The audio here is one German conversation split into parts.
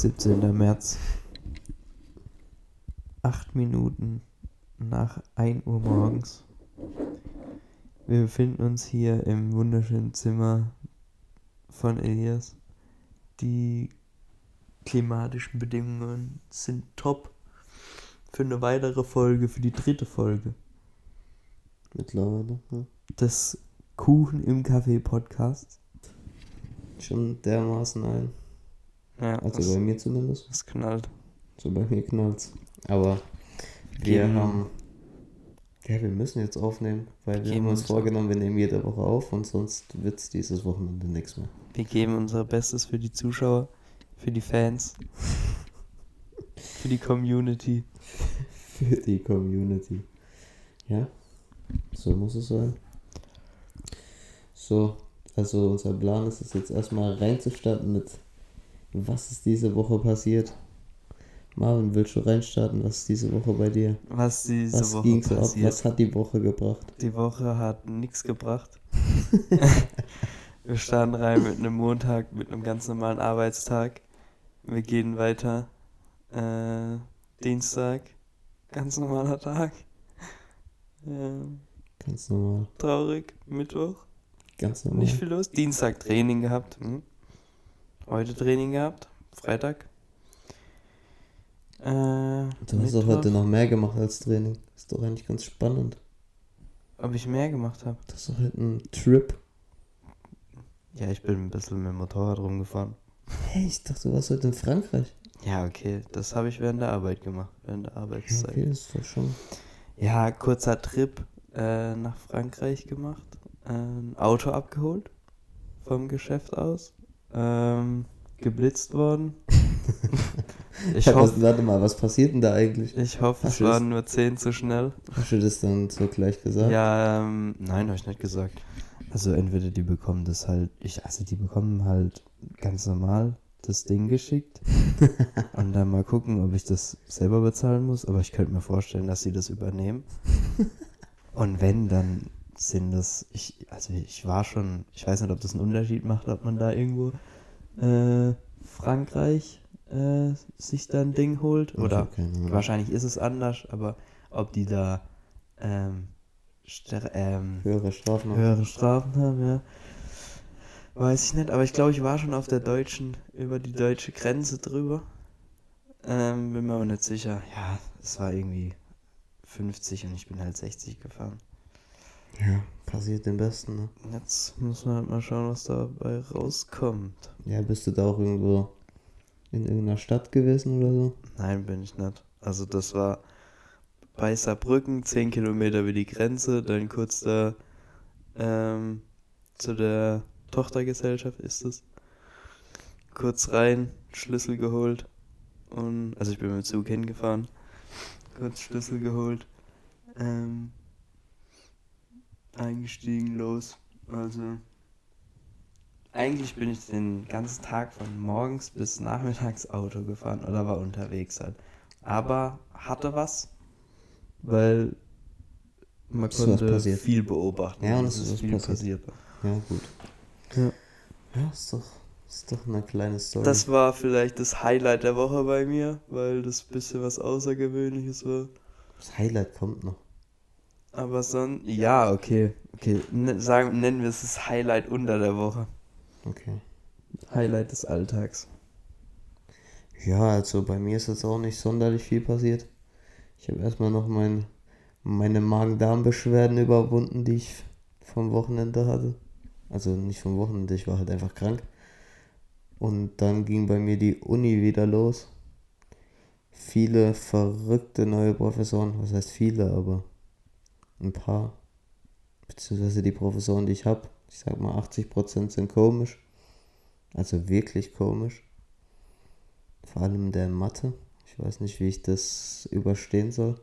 17. März. Acht Minuten nach 1 Uhr morgens. Wir befinden uns hier im wunderschönen Zimmer von Elias. Die klimatischen Bedingungen sind top für eine weitere Folge, für die dritte Folge Mittlerweile, ja. des Kuchen im Café Podcasts. Schon dermaßen ein. Ja, Also bei mir zumindest. das knallt. So bei mir knallt's. Aber wir Geben- haben. Ja, wir müssen jetzt aufnehmen, weil wir Geben haben uns vorgenommen, wir nehmen jede Woche auf und sonst wird's dieses Wochenende nichts mehr. Wir geben unser Bestes für die Zuschauer, für die Fans, für die Community. Für die Community. Ja, so muss es sein. So, also unser Plan ist es jetzt erstmal reinzustarten mit, was ist diese Woche passiert. Marvin, willst du reinstarten? Was ist diese Woche bei dir? Was diese Was Woche ging so ab? Was hat die Woche gebracht? Die Woche hat nichts gebracht. Wir starten rein mit einem Montag, mit einem ganz normalen Arbeitstag. Wir gehen weiter. Äh, Dienstag, ganz normaler Tag. Ähm, Ganz normal. traurig, Mittwoch, Ganz normal. nicht viel los. Dienstag Training gehabt. Hm. Heute Training gehabt. Freitag. Äh, Du hast doch heute noch mehr gemacht als Training. Ist doch eigentlich ganz spannend. Ob ich mehr gemacht habe? Das ist doch heute ein Trip. Ja, ich bin ein bisschen mit dem Motorrad rumgefahren. Hey, ich dachte, du warst heute in Frankreich. Ja, okay, das habe ich während der Arbeit gemacht, während der Arbeitszeit. okay, ist doch schon. Ja, kurzer Trip äh, nach Frankreich gemacht, äh, ein Auto abgeholt vom Geschäft aus, ähm, geblitzt worden. ich, Ja, hoffe, warte mal, was passiert denn da eigentlich? ich hoffe, es Hast das- waren nur 10 zu schnell. Hast du das dann so gleich gesagt? Ja, ähm, nein, habe ich nicht gesagt. Also entweder die bekommen das halt, ich, also die bekommen halt ganz normal das Ding geschickt und dann mal gucken, ob ich das selber bezahlen muss, aber ich könnte mir vorstellen, dass sie das übernehmen. Und wenn, dann sind das, ich, also ich war schon, ich weiß nicht, ob das einen Unterschied macht, ob man da irgendwo äh, Frankreich äh, sich da ein Ding holt oder Ahnung. Wahrscheinlich ist es anders, aber ob die da ähm, ähm, Höhere Strafen. höhere Strafen haben, ja. Weiß ich nicht, aber ich glaube, ich war schon auf der deutschen, über die deutsche Grenze drüber. Ähm, bin mir aber nicht sicher. Ja, es war irgendwie 50 und ich bin halt 60 gefahren. Ja, passiert den Besten, ne? Jetzt muss man halt mal schauen, was dabei rauskommt. Ja, bist du da auch irgendwo in irgendeiner Stadt gewesen oder so? Nein, bin ich nicht. Also das war bei Saarbrücken, 10 Kilometer über die Grenze, dann kurz da ähm, zu der Tochtergesellschaft ist es. Kurz rein, Schlüssel geholt und also ich bin mit dem Zug hingefahren, kurz Schlüssel geholt, ähm, eingestiegen, los. Also eigentlich bin ich den ganzen Tag von morgens bis nachmittags Auto gefahren oder war unterwegs halt. Aber hatte was, weil man Ist konnte viel beobachten. Ja, und es es ist was viel passiert. passiert. Ja, gut. Ja. Ja, ist doch, ist doch eine kleine Story. Das war vielleicht das Highlight der Woche bei mir, weil das ein bisschen was Außergewöhnliches war. das Highlight kommt noch. Aber sonst, ja, okay. Okay, N sagen, nennen wir es das Highlight unter der Woche. Okay. Highlight des Alltags. Ja, also bei mir ist jetzt auch nicht sonderlich viel passiert. Ich habe erstmal noch mein, meine Magen-Darm-Beschwerden überwunden, die ich vom Wochenende hatte. Also nicht vom Wochenende, ich war halt einfach krank. Und dann ging bei mir die Uni wieder los. Viele verrückte neue Professoren, was heißt viele, aber ein paar. Beziehungsweise die Professoren, die ich habe, ich sag mal 80% sind komisch. Also wirklich komisch. Vor allem der Mathe. Ich weiß nicht, wie ich das überstehen soll.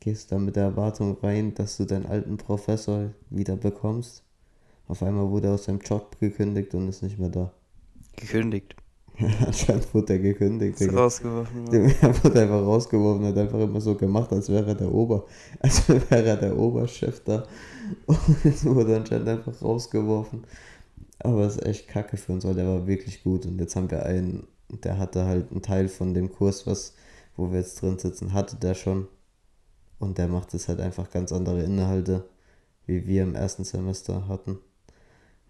Gehst da mit der Erwartung rein, dass du deinen alten Professor wieder bekommst. Auf einmal wurde er aus seinem Job gekündigt und ist nicht mehr da. Gekündigt. Anscheinend wurde er gekündigt. Ist rausgeworfen worden. Der wurde einfach rausgeworfen, hat einfach immer so gemacht, als wäre er der Ober, als wäre er der Oberchef da. Und wurde anscheinend einfach rausgeworfen. Aber es ist echt kacke für uns, weil der war wirklich gut. Und jetzt haben wir einen der hatte halt einen Teil von dem Kurs, was, wo wir jetzt drin sitzen, hatte der schon. Und der macht jetzt halt einfach ganz andere Inhalte, wie wir im ersten Semester hatten.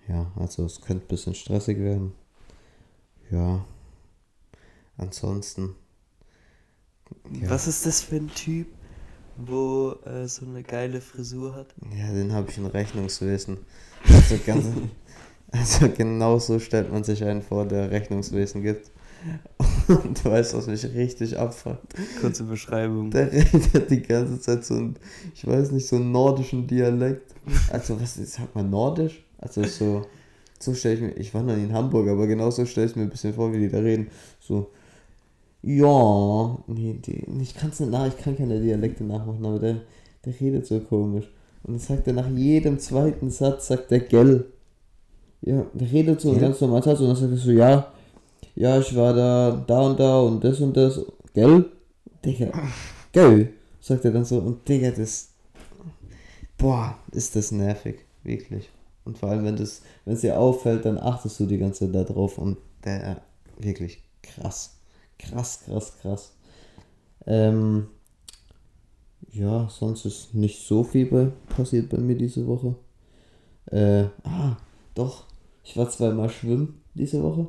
Ja, also es könnte ein bisschen stressig werden. Ja. Ansonsten. Ja. Was ist das für ein Typ, wo äh, so eine geile Frisur hat? Ja, den habe ich in Rechnungswesen. Also, ganz, also genau so stellt man sich einen vor, der Rechnungswesen gibt. Und du weißt, was mich richtig abfuckt. Kurze Beschreibung. Der redet die ganze Zeit so ein, ich weiß nicht, so einen nordischen Dialekt. Also, was ist, sag mal nordisch? Also, so, so stelle ich mir, ich war noch nie in Hamburg, aber genau so stelle ich mir ein bisschen vor, wie die da reden. So, ja, nee, die, ich kann es nicht nach, ich kann keine Dialekte nachmachen, aber der, der redet so komisch. Und dann sagt er nach jedem zweiten Satz, sagt er gell. Ja, der redet so Ja. ganz normalen Satz und dann sagt er so, ja, ja, ich war da, da und da und das und das, gell? Digga, gell? Sagt er dann so und Digga, das, boah, ist das nervig, wirklich. Und vor allem, wenn das, wenn es dir auffällt, dann achtest du die ganze Zeit da drauf und der, wirklich krass. Krass, krass, krass. Ähm, ja, sonst ist nicht so viel bei, passiert bei mir diese Woche. Äh, ah, doch. Ich war zweimal schwimmen diese Woche.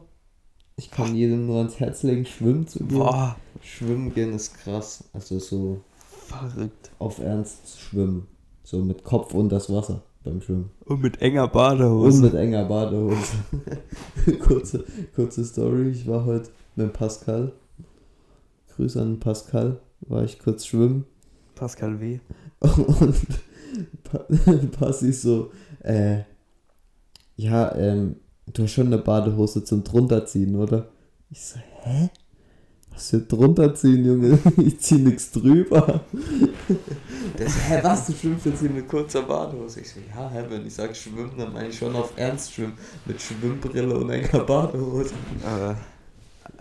Ich kann jedem nur ans Herz legen, schwimmen zu gehen. Boah, Schwimmen gehen ist krass. Also so verrückt. auf Ernst schwimmen. So mit Kopf und das Wasser beim Schwimmen. Und mit enger Und Badehose. mit enger Badehose. kurze, kurze Story. Ich war heute mit Pascal. Grüße an Pascal. War ich kurz schwimmen. Pascal W. Und Pa- Passi so, äh, ja, ähm, du hast schon eine Badehose zum drunterziehen, oder? Ich so, hä? Was für drunterziehen, Junge? Ich zieh nix drüber. Der so, hä, was? Du schwimmst jetzt hier mit kurzer Badehose? Ich so, ja, hä, wenn ich sag schwimmen, dann meine ich schon auf Ernst schwimmen. Mit Schwimmbrille und enger Badehose. Aber,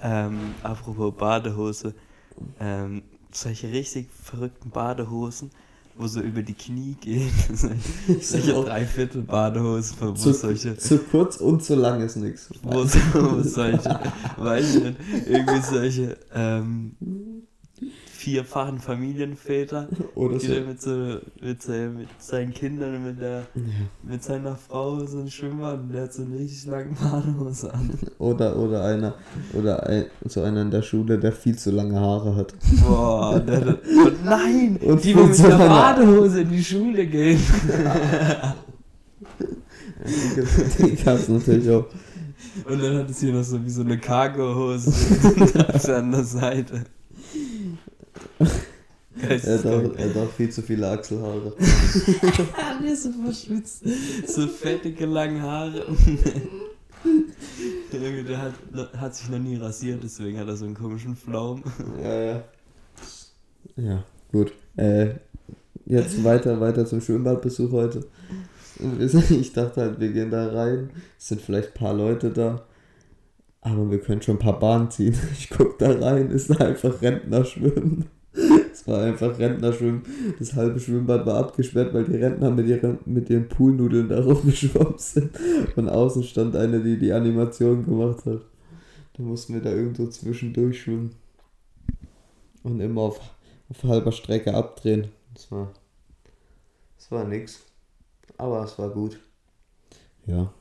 ähm, apropos Badehose, ähm, solche richtig verrückten Badehosen, wo so über die Knie gehen. solche Dreiviertel Badehosen, wo Zu, solche, zu kurz und zu lang ist nix. wo, so, wo solche, weiß ich nicht, irgendwie solche, ähm, vierfachen Familienväter, Oder die so. dann mit, so, mit, seinen, mit seinen Kindern und mit, der, Ja. mit seiner Frau so ein Schwimmbad und der hat so eine richtig lange Badehose an. Oder, oder einer, oder ein, so einer in der Schule, der viel zu lange Haare hat. Boah, der, der, und nein, Und die will mit so der einer- Badehose in die Schule gehen. Die gab's natürlich auch. Und dann hat es hier noch so wie so eine Cargohose auf der Seite. Er hat auch, er hat auch viel zu viele Achselhaare. Der ist so verschwitzt. So fettige, lange Haare. Junge, der hat, hat sich noch nie rasiert, deswegen hat er so einen komischen Flaum. Ja, ja. Ja, gut. Äh, jetzt weiter, weiter zum Schwimmbadbesuch heute. Ich dachte halt, wir gehen da rein. Es sind vielleicht ein paar Leute da. Aber wir können schon ein paar Bahnen ziehen. Ich guck da rein, ist da einfach Rentnerschwimmen. Es war einfach Rentnerschwimmen. Das halbe Schwimmbad war abgesperrt, weil die Rentner mit ihren, mit ihren Poolnudeln da rumgeschwommen sind. Von außen stand eine, die die Animation gemacht hat. Da mussten wir da irgendwo zwischendurch schwimmen. Und immer auf, auf halber Strecke abdrehen. Das war, das war nix. Aber es war gut. Ja.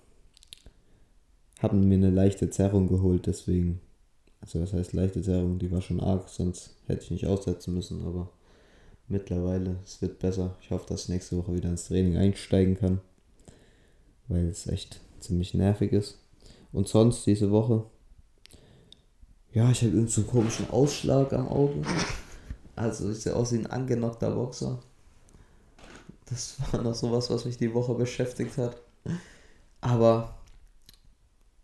Haben mir eine leichte Zerrung geholt, deswegen. Also was heißt leichte Zerrung? Die war schon arg, sonst hätte ich nicht aussetzen müssen, aber mittlerweile, es wird besser. Ich hoffe, dass ich nächste Woche wieder ins Training einsteigen kann. Weil es echt ziemlich nervig ist. Und sonst diese Woche. Ja, ich habe irgend so einen komischen Ausschlag am Auge. Also ich sehe aus wie ein angenockter Boxer. Das war noch sowas, was mich die Woche beschäftigt hat. Aber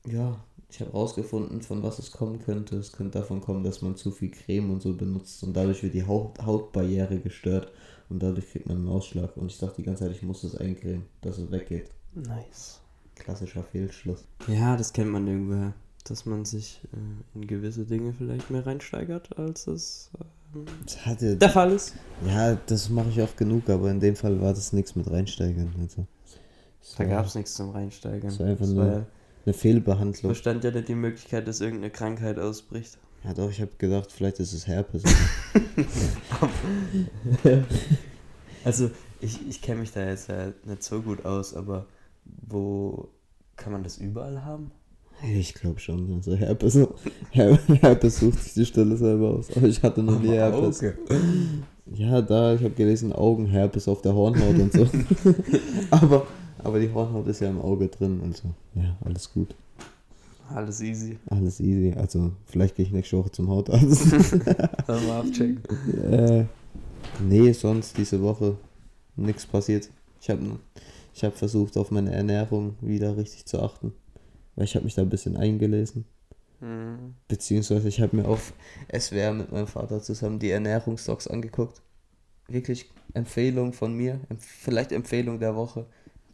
ja, ich habe rausgefunden, von was es kommen könnte. Es könnte davon kommen, dass man zu viel Creme und so benutzt und dadurch wird die Haut Hautbarriere gestört und dadurch kriegt man einen Ausschlag. Und ich dachte die ganze Zeit, ich muss das eincremen, dass es weggeht. Nice. Klassischer Fehlschluss. Ja, das kennt man irgendwoher. Dass man sich äh, in gewisse Dinge vielleicht mehr reinsteigert, als es äh, Das hatte, der Fall ist. ja, das mache ich oft genug, aber in dem Fall war das nichts mit reinsteigern. Also, Da gab es nichts zum Reinsteigern. es war einfach Das nur- war ja eine Fehlbehandlung. Bestand ja nicht die Möglichkeit, dass irgendeine Krankheit ausbricht. Ja doch, ich habe gedacht, vielleicht ist es Herpes. Also, ich, ich kenne mich da jetzt ja nicht so gut aus, aber wo kann man das überall haben? ich glaube schon, also Herpes, Her Herpes sucht sich die Stelle selber aus. Aber ich hatte noch nie Herpes. Auge. Ja, da, ich habe gelesen, Augenherpes auf der Hornhaut und so. aber, aber die Hornhaut ist ja im Auge drin, also ja, alles gut. Alles easy. Alles easy. Also, vielleicht gehe ich nächste Woche zum Hautarzt. Dann mal abchecken. äh, nee, sonst diese Woche nichts passiert. Ich habe ich hab versucht, auf meine Ernährung wieder richtig zu achten. Weil ich habe mich da ein bisschen eingelesen. Hm. Beziehungsweise ich habe mir auf SWR mit meinem Vater zusammen die Ernährungsdocs angeguckt. Wirklich Empfehlung von mir, vielleicht Empfehlung der Woche.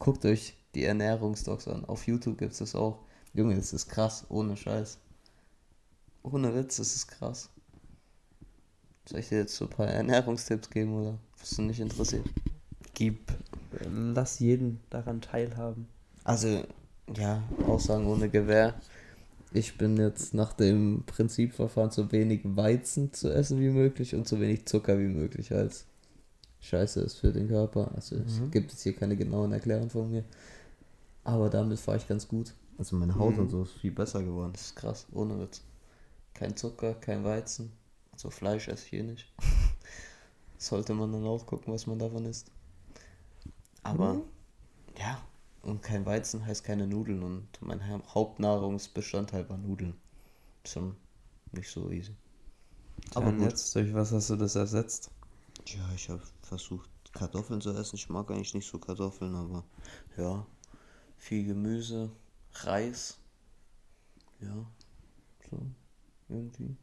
Guckt euch die Ernährungsdocs an. Auf YouTube gibt es das auch. Junge, das ist krass, ohne Scheiß. Ohne Witz, das ist krass. Soll ich dir jetzt so ein paar Ernährungstipps geben oder bist du nicht interessiert? Gib, lass jeden daran teilhaben. Also, ja, Aussagen ohne Gewehr. Ich bin jetzt nach dem Prinzipverfahren so wenig Weizen zu essen wie möglich und so wenig Zucker wie möglich als scheiße ist für den Körper. Also es Mhm. gibt jetzt hier keine genauen Erklärungen von mir. Aber damit fahre ich ganz gut. Also meine Haut Mhm. und so ist viel besser geworden. Das ist krass, ohne Witz. Kein Zucker, kein Weizen. Also Fleisch esse ich hier nicht. Sollte man dann auch gucken, was man davon isst. Aber Mhm. ja, und kein Weizen heißt keine Nudeln und mein Ha- Hauptnahrungsbestandteil war Nudeln. Schon nicht so easy. Aber jetzt, durch was hast du das ersetzt? Ja, ich habe versucht Kartoffeln zu essen. Ich mag eigentlich nicht so Kartoffeln, aber ja, viel Gemüse, Reis. Ja, so irgendwie.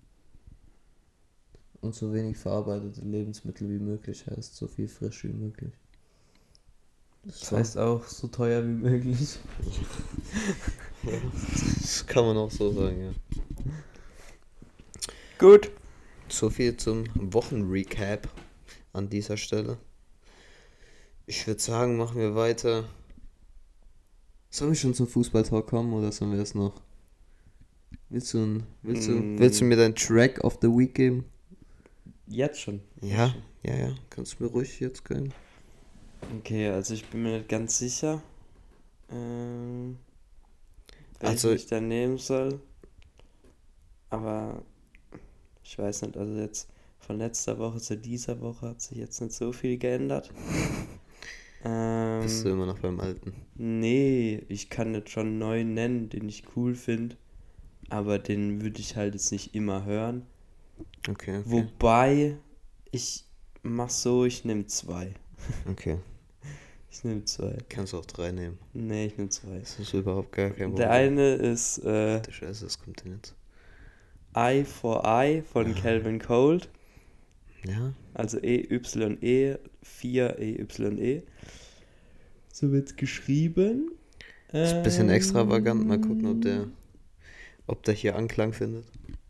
Und so wenig verarbeitete Lebensmittel wie möglich heißt so viel frisch wie möglich. Das heißt auch so teuer wie möglich. Das kann man auch so sagen, ja. Gut. So viel zum Wochenrecap an dieser Stelle. Ich würde sagen, machen wir weiter. Sollen wir schon zum Fußballtalk kommen oder sollen wir es noch? Willst du, ein, willst, du, Mm. willst du mir deinen Track of the Week geben? Jetzt schon. Ja, ja, ja. Kannst du mir ruhig jetzt gönnen? Okay, also ich bin mir nicht ganz sicher, ähm, Also- ich da nehmen soll. Aber ich weiß nicht, also jetzt von letzter Woche zu dieser Woche hat sich jetzt nicht so viel geändert. Ähm, Bist du immer noch beim Alten? nee, ich kann jetzt schon einen neuen nennen, den ich cool finde. Aber den würde ich halt jetzt nicht immer hören. Okay, okay. Wobei, ich mach so, ich nehme zwei. Okay. Ich nehme zwei. Kannst du auch drei nehmen. Nee, ich nehme zwei. Das ist überhaupt gar kein Der eine ist äh, Scheiße, was kommt denn jetzt? Eye for Eye von Calvin Cold. Ja? Also E-Y-E, 4-E-Y-E. So wird's geschrieben. Ist ein bisschen extravagant. Mal Ähm, gucken, ob der, ob der hier Anklang findet.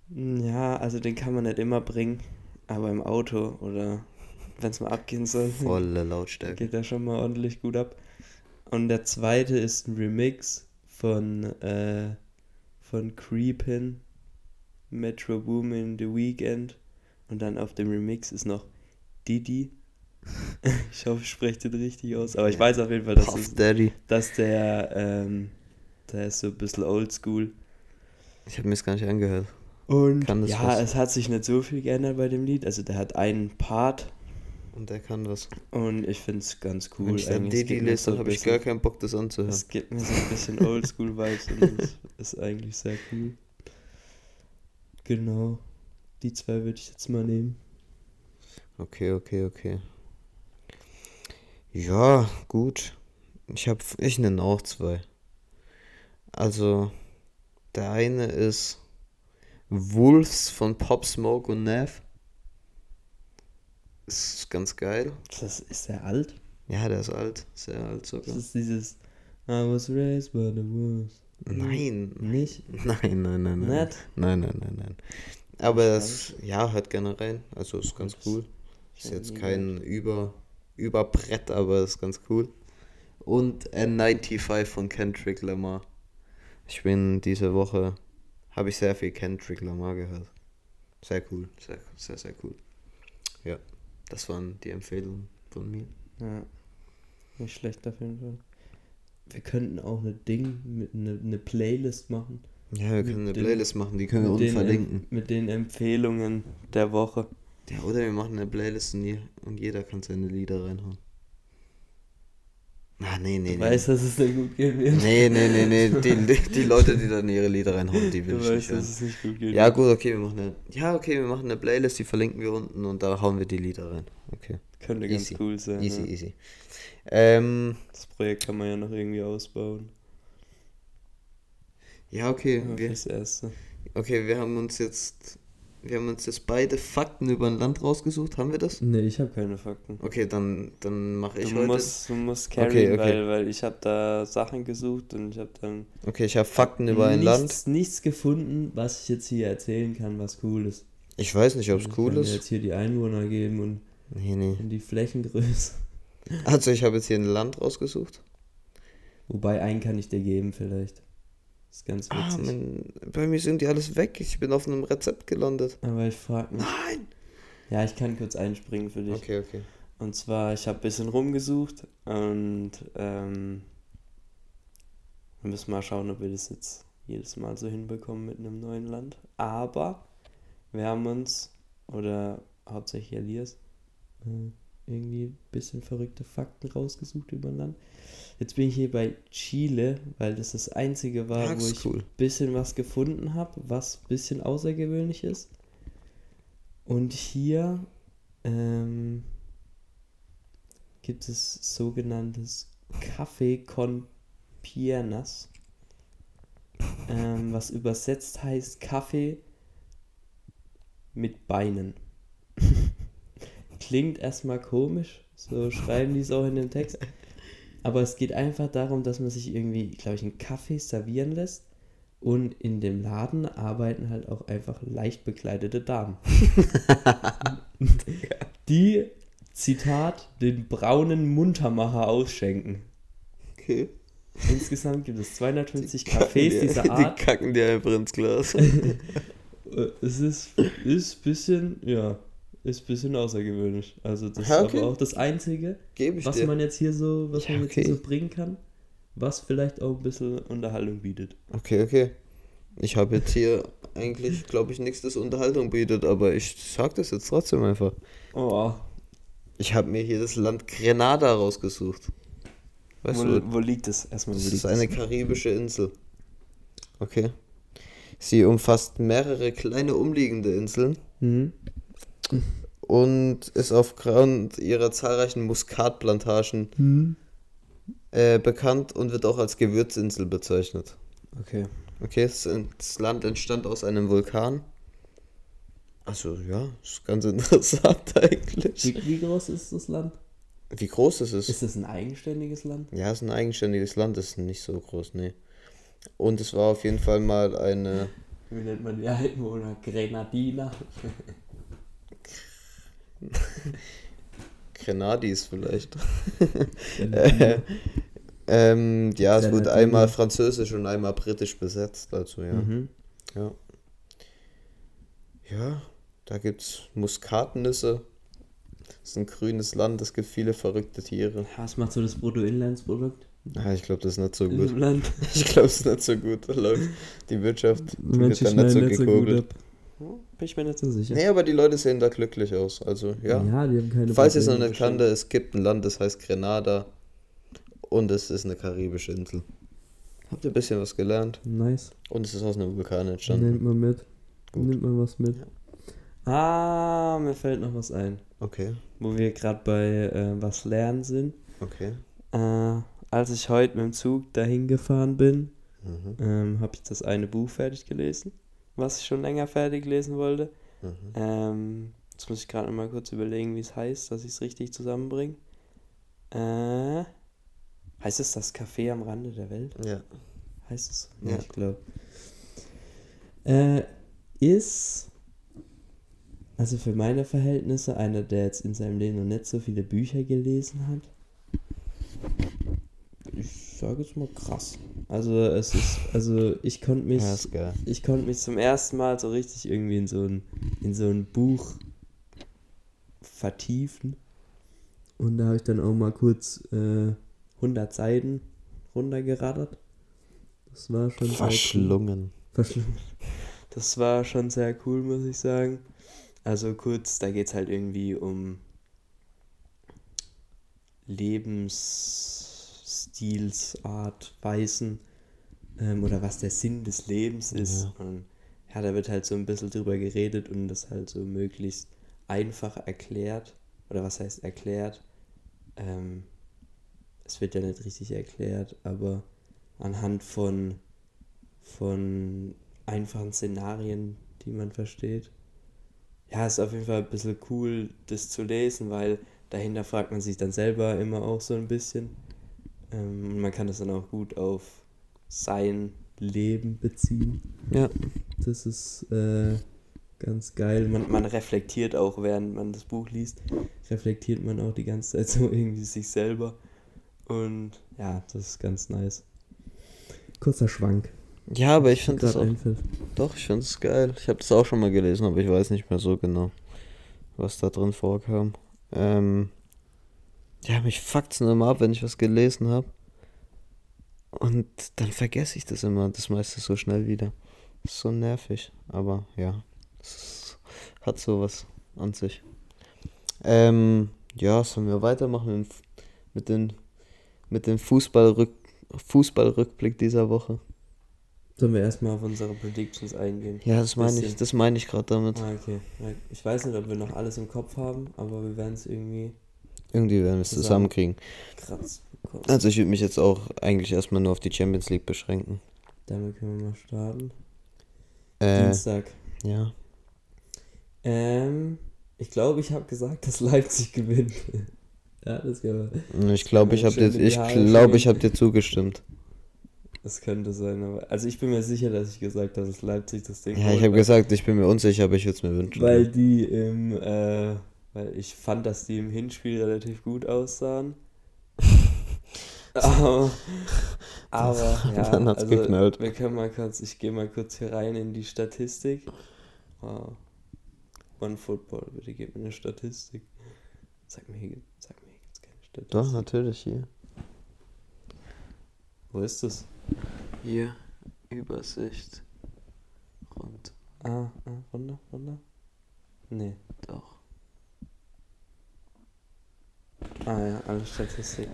Ja, also den kann man nicht immer bringen. Aber im Auto oder wenn es mal abgehen soll, Volle Lautstärke. geht er schon mal ordentlich gut ab. Und der zweite ist ein Remix von, äh, von Creepin, Metro Boomin, The Weekend. Und dann auf dem Remix ist noch Didi. Ich hoffe, ich spreche den richtig aus. Aber ich weiß auf jeden Fall, dass, es, dass der, ähm, der ist so ein bisschen oldschool. Ich habe mir das gar nicht angehört. Und Kann das ja, was? es hat sich nicht so viel geändert bei dem Lied. Also der hat einen Part Und der kann was. und ich finde es ganz cool. Wenn ich dann Didi lese, so dann habe ich gar keinen Bock, das anzuhören. Es gibt mir so ein bisschen Oldschool-Vibes und das ist eigentlich sehr cool. Genau. Die zwei würde ich jetzt mal nehmen. Okay, okay, okay. Ja, gut. Ich hab, ich nenne auch zwei. Also, der eine ist Wolves von Pop Smoke und Nev. Ist ganz geil. Das ist sehr alt. Ja, der ist alt. Sehr alt sogar. Das ist dieses I was raised by the wolves. Nein. Nicht? Nein, nein, nein, nein. Nicht? Nein, nein, nein, nein. Aber das, ja, hört gerne rein. Also ist ganz Das- cool. Ist jetzt kein Über, Überbrett, aber ist ganz cool. Und N95 von Kendrick Lamar. Ich bin diese Woche, habe ich sehr viel Kendrick Lamar gehört. Sehr cool, sehr, sehr, sehr cool. Ja, das waren die Empfehlungen von mir. Ja. Nicht schlecht auf jeden Fall. Wir könnten auch eine Ding mit eine, eine Playlist machen. Ja, wir können eine den- Playlist machen, die können wir unten verlinken. Mit den Empfehlungen der Woche. Ja, oder wir machen eine Playlist und, je- und jeder kann seine Lieder reinhauen. Ah, nee, nee, Du nee. weißt, dass es dann gut gehen wird. Nee, nee, nee, nee. Die, die, Leute, die dann ihre Lieder reinhauen, die will Du ich nicht weißt, dass hören. es nicht gut geht. Ja, gut, okay, wir machen eine. Ja, okay, wir machen eine Playlist, die verlinken wir unten und da hauen wir die Lieder rein. Okay. Könnte ganz Easy. cool sein. Easy, ja. easy. Ähm, Das Projekt kann man ja noch irgendwie ausbauen. Ja, okay, wir, fürs Erste. okay, wir haben uns jetzt. Wir haben uns jetzt beide Fakten über ein Land rausgesucht. Haben wir das? Nee, ich habe keine Fakten. Okay, dann, dann mache ich Du heute. musst, du musst carryen, Okay, okay. Weil, weil ich habe da Sachen gesucht und ich habe dann Okay, ich habe Fakten über ein Land. nichts, nichts gefunden, was ich jetzt hier erzählen kann, was cool ist. Ich weiß nicht, ob es Ich cool ist. jetzt hier die Einwohner geben und, Nee, nee. und die Flächengröße. Also, ich habe jetzt hier ein Land rausgesucht. Wobei einen kann ich dir geben vielleicht. Ist ganz Ah, witzig. mein, bei mir sind die alles weg. Ich bin auf einem Rezept gelandet. Aber ich frage mich. Nein! Ja, ich kann kurz einspringen für dich. Okay, okay. Und zwar, ich habe ein bisschen rumgesucht und ähm, wir müssen mal schauen, ob wir das jetzt jedes Mal so hinbekommen mit einem neuen Land. Aber wir haben uns, oder hauptsächlich Elias, äh, irgendwie ein bisschen verrückte Fakten rausgesucht über ein Land. Jetzt bin ich hier bei Chile, weil das das einzige war, wo das ist ich cool. ein bisschen was gefunden habe, was ein bisschen außergewöhnlich ist. Und hier ähm, gibt es sogenanntes Café con Piernas, ähm, was übersetzt heißt Kaffee mit Beinen. Klingt erstmal komisch, so schreiben die es auch in dem Text. Aber es geht einfach darum, dass man sich irgendwie, glaube ich, einen Kaffee servieren lässt und in dem Laden arbeiten halt auch einfach leicht bekleidete Damen. die, Zitat, den braunen Muntermacher ausschenken. Okay. Insgesamt gibt es 250 Cafés dieser Die Art. kacken dir einfach ins Glas. Es ist, ist bisschen, ja, ist bisschen außergewöhnlich. Also das Ja, ist okay. aber auch das Einzige, was dir. man jetzt hier so, was Ja, man jetzt okay. hier so bringen kann, was vielleicht auch ein bisschen Unterhaltung bietet. Okay, okay. Ich habe jetzt hier eigentlich, glaube ich, nichts, das Unterhaltung bietet, aber ich sag das jetzt trotzdem einfach. Oh, Ich habe mir hier das Land Grenada rausgesucht. Weißt wo, du, wo liegt es? Erstmal, das ist eine karibische Insel. Okay. Sie umfasst mehrere kleine umliegende Inseln Mhm. Und ist aufgrund ihrer zahlreichen Muskatplantagen Mhm. äh, bekannt und wird auch als Gewürzinsel bezeichnet. Okay. Okay, das, Land entstand aus einem Vulkan. Also ja, ist ganz interessant eigentlich. Wie, wie groß ist das Land? Wie groß ist es? Ist es ein eigenständiges Land? Ja, es ist ein eigenständiges Land, ist nicht so groß, nee. Und es war auf jeden Fall mal eine. Wie nennt man die Einwohner? Grenadiner? Grenadis vielleicht. äh, ähm, ja, es wurde einmal französisch und einmal britisch besetzt, also ja. Mhm. Ja. Ja, da gibt's Muskatnüsse. Es ist ein grünes Land, es gibt viele verrückte Tiere. Was macht so das Bruttoinlandsprodukt Ah, ich glaube, das ist nicht so gut. Ich glaube, es ist nicht so gut. Die Wirtschaft wird da nicht so nicht so gekugelt. ab. Bin ich mir nicht so sicher. Nee, aber die Leute sehen da glücklich aus. Also, ja. ja die haben keine Falls ihr es noch nicht kannte, es gibt ein Land, das heißt Grenada. Und es ist eine karibische Insel. Habt ihr ein bisschen was gelernt? Nice. Und es ist aus einem Vulkan entstanden. Nimmt man mit. Gut. Nimmt man was mit. Ah, mir fällt noch was ein. Okay, Wo wir gerade bei äh, was lernen sind. okay. Äh, als ich heute mit dem Zug dahin gefahren bin, Mhm. ähm, habe ich das eine Buch fertig gelesen, was ich schon länger fertig lesen wollte. Mhm. Ähm, jetzt muss ich gerade noch mal kurz überlegen, wie es heißt, dass ich es richtig zusammenbringe. Äh, heißt es das Café am Rande der Welt? Ja. Heißt es? Ja. ich glaube. Äh, ist, also für meine Verhältnisse, einer, der jetzt in seinem Leben noch nicht so viele Bücher gelesen hat. Ich sage jetzt mal krass. Also es ist, also ich konnte mich, Ja, ich konnte mich zum ersten Mal so richtig irgendwie in so ein, in so ein Buch vertiefen. Und da habe ich dann auch mal kurz äh, 100 Seiten runtergerattert. Das war schon sehr cool. Verschlungen. Verschlungen. Das war schon sehr cool, muss ich sagen. Also kurz, da geht es halt irgendwie um Lebensstilsart, Weisen ähm, oder was der Sinn des Lebens ist. Ja. Und ja, da wird halt so ein bisschen drüber geredet und das halt so möglichst einfach erklärt. Oder was heißt erklärt? Ähm, es wird ja nicht richtig erklärt, aber anhand von, von einfachen Szenarien, die man versteht. Ja, ist auf jeden Fall ein bisschen cool, das zu lesen, weil dahinter fragt man sich dann selber immer auch so ein bisschen. Ähm, und man kann das dann auch gut auf sein Leben beziehen. Ja. Das ist äh, ganz geil. Man, man reflektiert auch, während man das Buch liest, reflektiert man auch die ganze Zeit so irgendwie sich selber. Und ja, das ist ganz nice. Kurzer Schwank. Ja, aber ich finde das auch. einfällt. Doch, ich finde es geil. Ich habe das auch schon mal gelesen, aber ich weiß nicht mehr so genau, was da drin vorkam. Ähm, ja, mich fuckt's nur immer ab, wenn ich was gelesen habe. Und dann vergesse ich das immer, das meiste so schnell wieder. Das ist so nervig, aber ja, es hat sowas an sich. Ähm, ja, sollen wir weitermachen mit, den mit dem Fußballrück, Fußballrückblick dieser Woche? Sollen wir erstmal auf unsere Predictions eingehen? Ja, das meine ich, das meine ich gerade damit. Ah, okay. Ich weiß nicht, ob wir noch alles im Kopf haben, aber wir werden es irgendwie Irgendwie werden wir es Zusammen. zusammenkriegen. krass bekommen. Also ich würde mich jetzt auch eigentlich erstmal nur auf die Champions League beschränken. Damit können wir mal starten. Äh, Dienstag. ja. Ähm, ich glaube, ich habe gesagt, dass Leipzig gewinnt. ja, das, man, Ich glaube, ich habe dir, ich glaube, ich habe dir zugestimmt. das könnte sein, aber also ich bin mir sicher, dass ich gesagt habe, dass Leipzig das Ding Ja, ich habe gesagt, ich bin mir unsicher, aber ich würde es mir wünschen. Weil die im, äh, weil ich fand, dass die im Hinspiel relativ gut aussahen. aber, aber ja, Dann hat's also, geknallt. wir können mal kurz, ich gehe mal kurz hier rein in die Statistik. Wow. One Football, bitte gib mir eine Statistik. Sag mir, hier, sag mir, hier gibt's keine Statistik. Doch, natürlich hier. Wo ist das? Hier, Übersicht. Rund. Ah, ah, runter, runter? Nee. Doch. Ah ja, alle Statistik.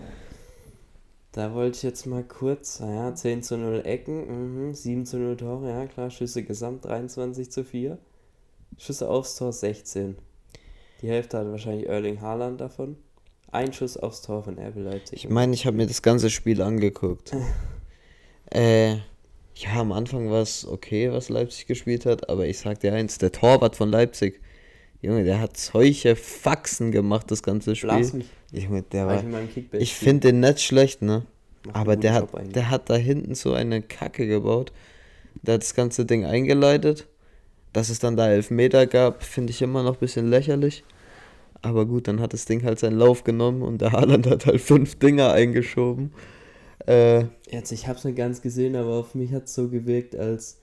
Da wollte ich jetzt mal kurz, naja, 10 zu 0 Ecken, mhm, 7 zu 0 Tore, ja klar, Schüsse gesamt 23 zu 4. Schüsse aufs Tor 16. Die Hälfte hatte wahrscheinlich Erling Haaland davon. Ein Schuss aufs Tor von RB Leipzig. Ich meine, ich habe mir das ganze Spiel angeguckt. äh, ja, am Anfang war es okay, was Leipzig gespielt hat, aber ich sag dir eins, der Torwart von Leipzig, Junge, der hat solche Faxen gemacht, das ganze Blas Spiel. mich. Junge, der War ich Ich finde den nicht schlecht, ne? Einen Aber der hat, eigentlich. der hat da hinten so eine Kacke gebaut. Der hat das ganze Ding eingeleitet. Dass es dann da Elfmeter gab, finde ich immer noch ein bisschen lächerlich. Aber gut, dann hat das Ding halt seinen Lauf genommen und der Haaland hat halt fünf Dinger eingeschoben. Äh, Jetzt, ich hab's nicht ganz gesehen, aber auf mich hat's so gewirkt, als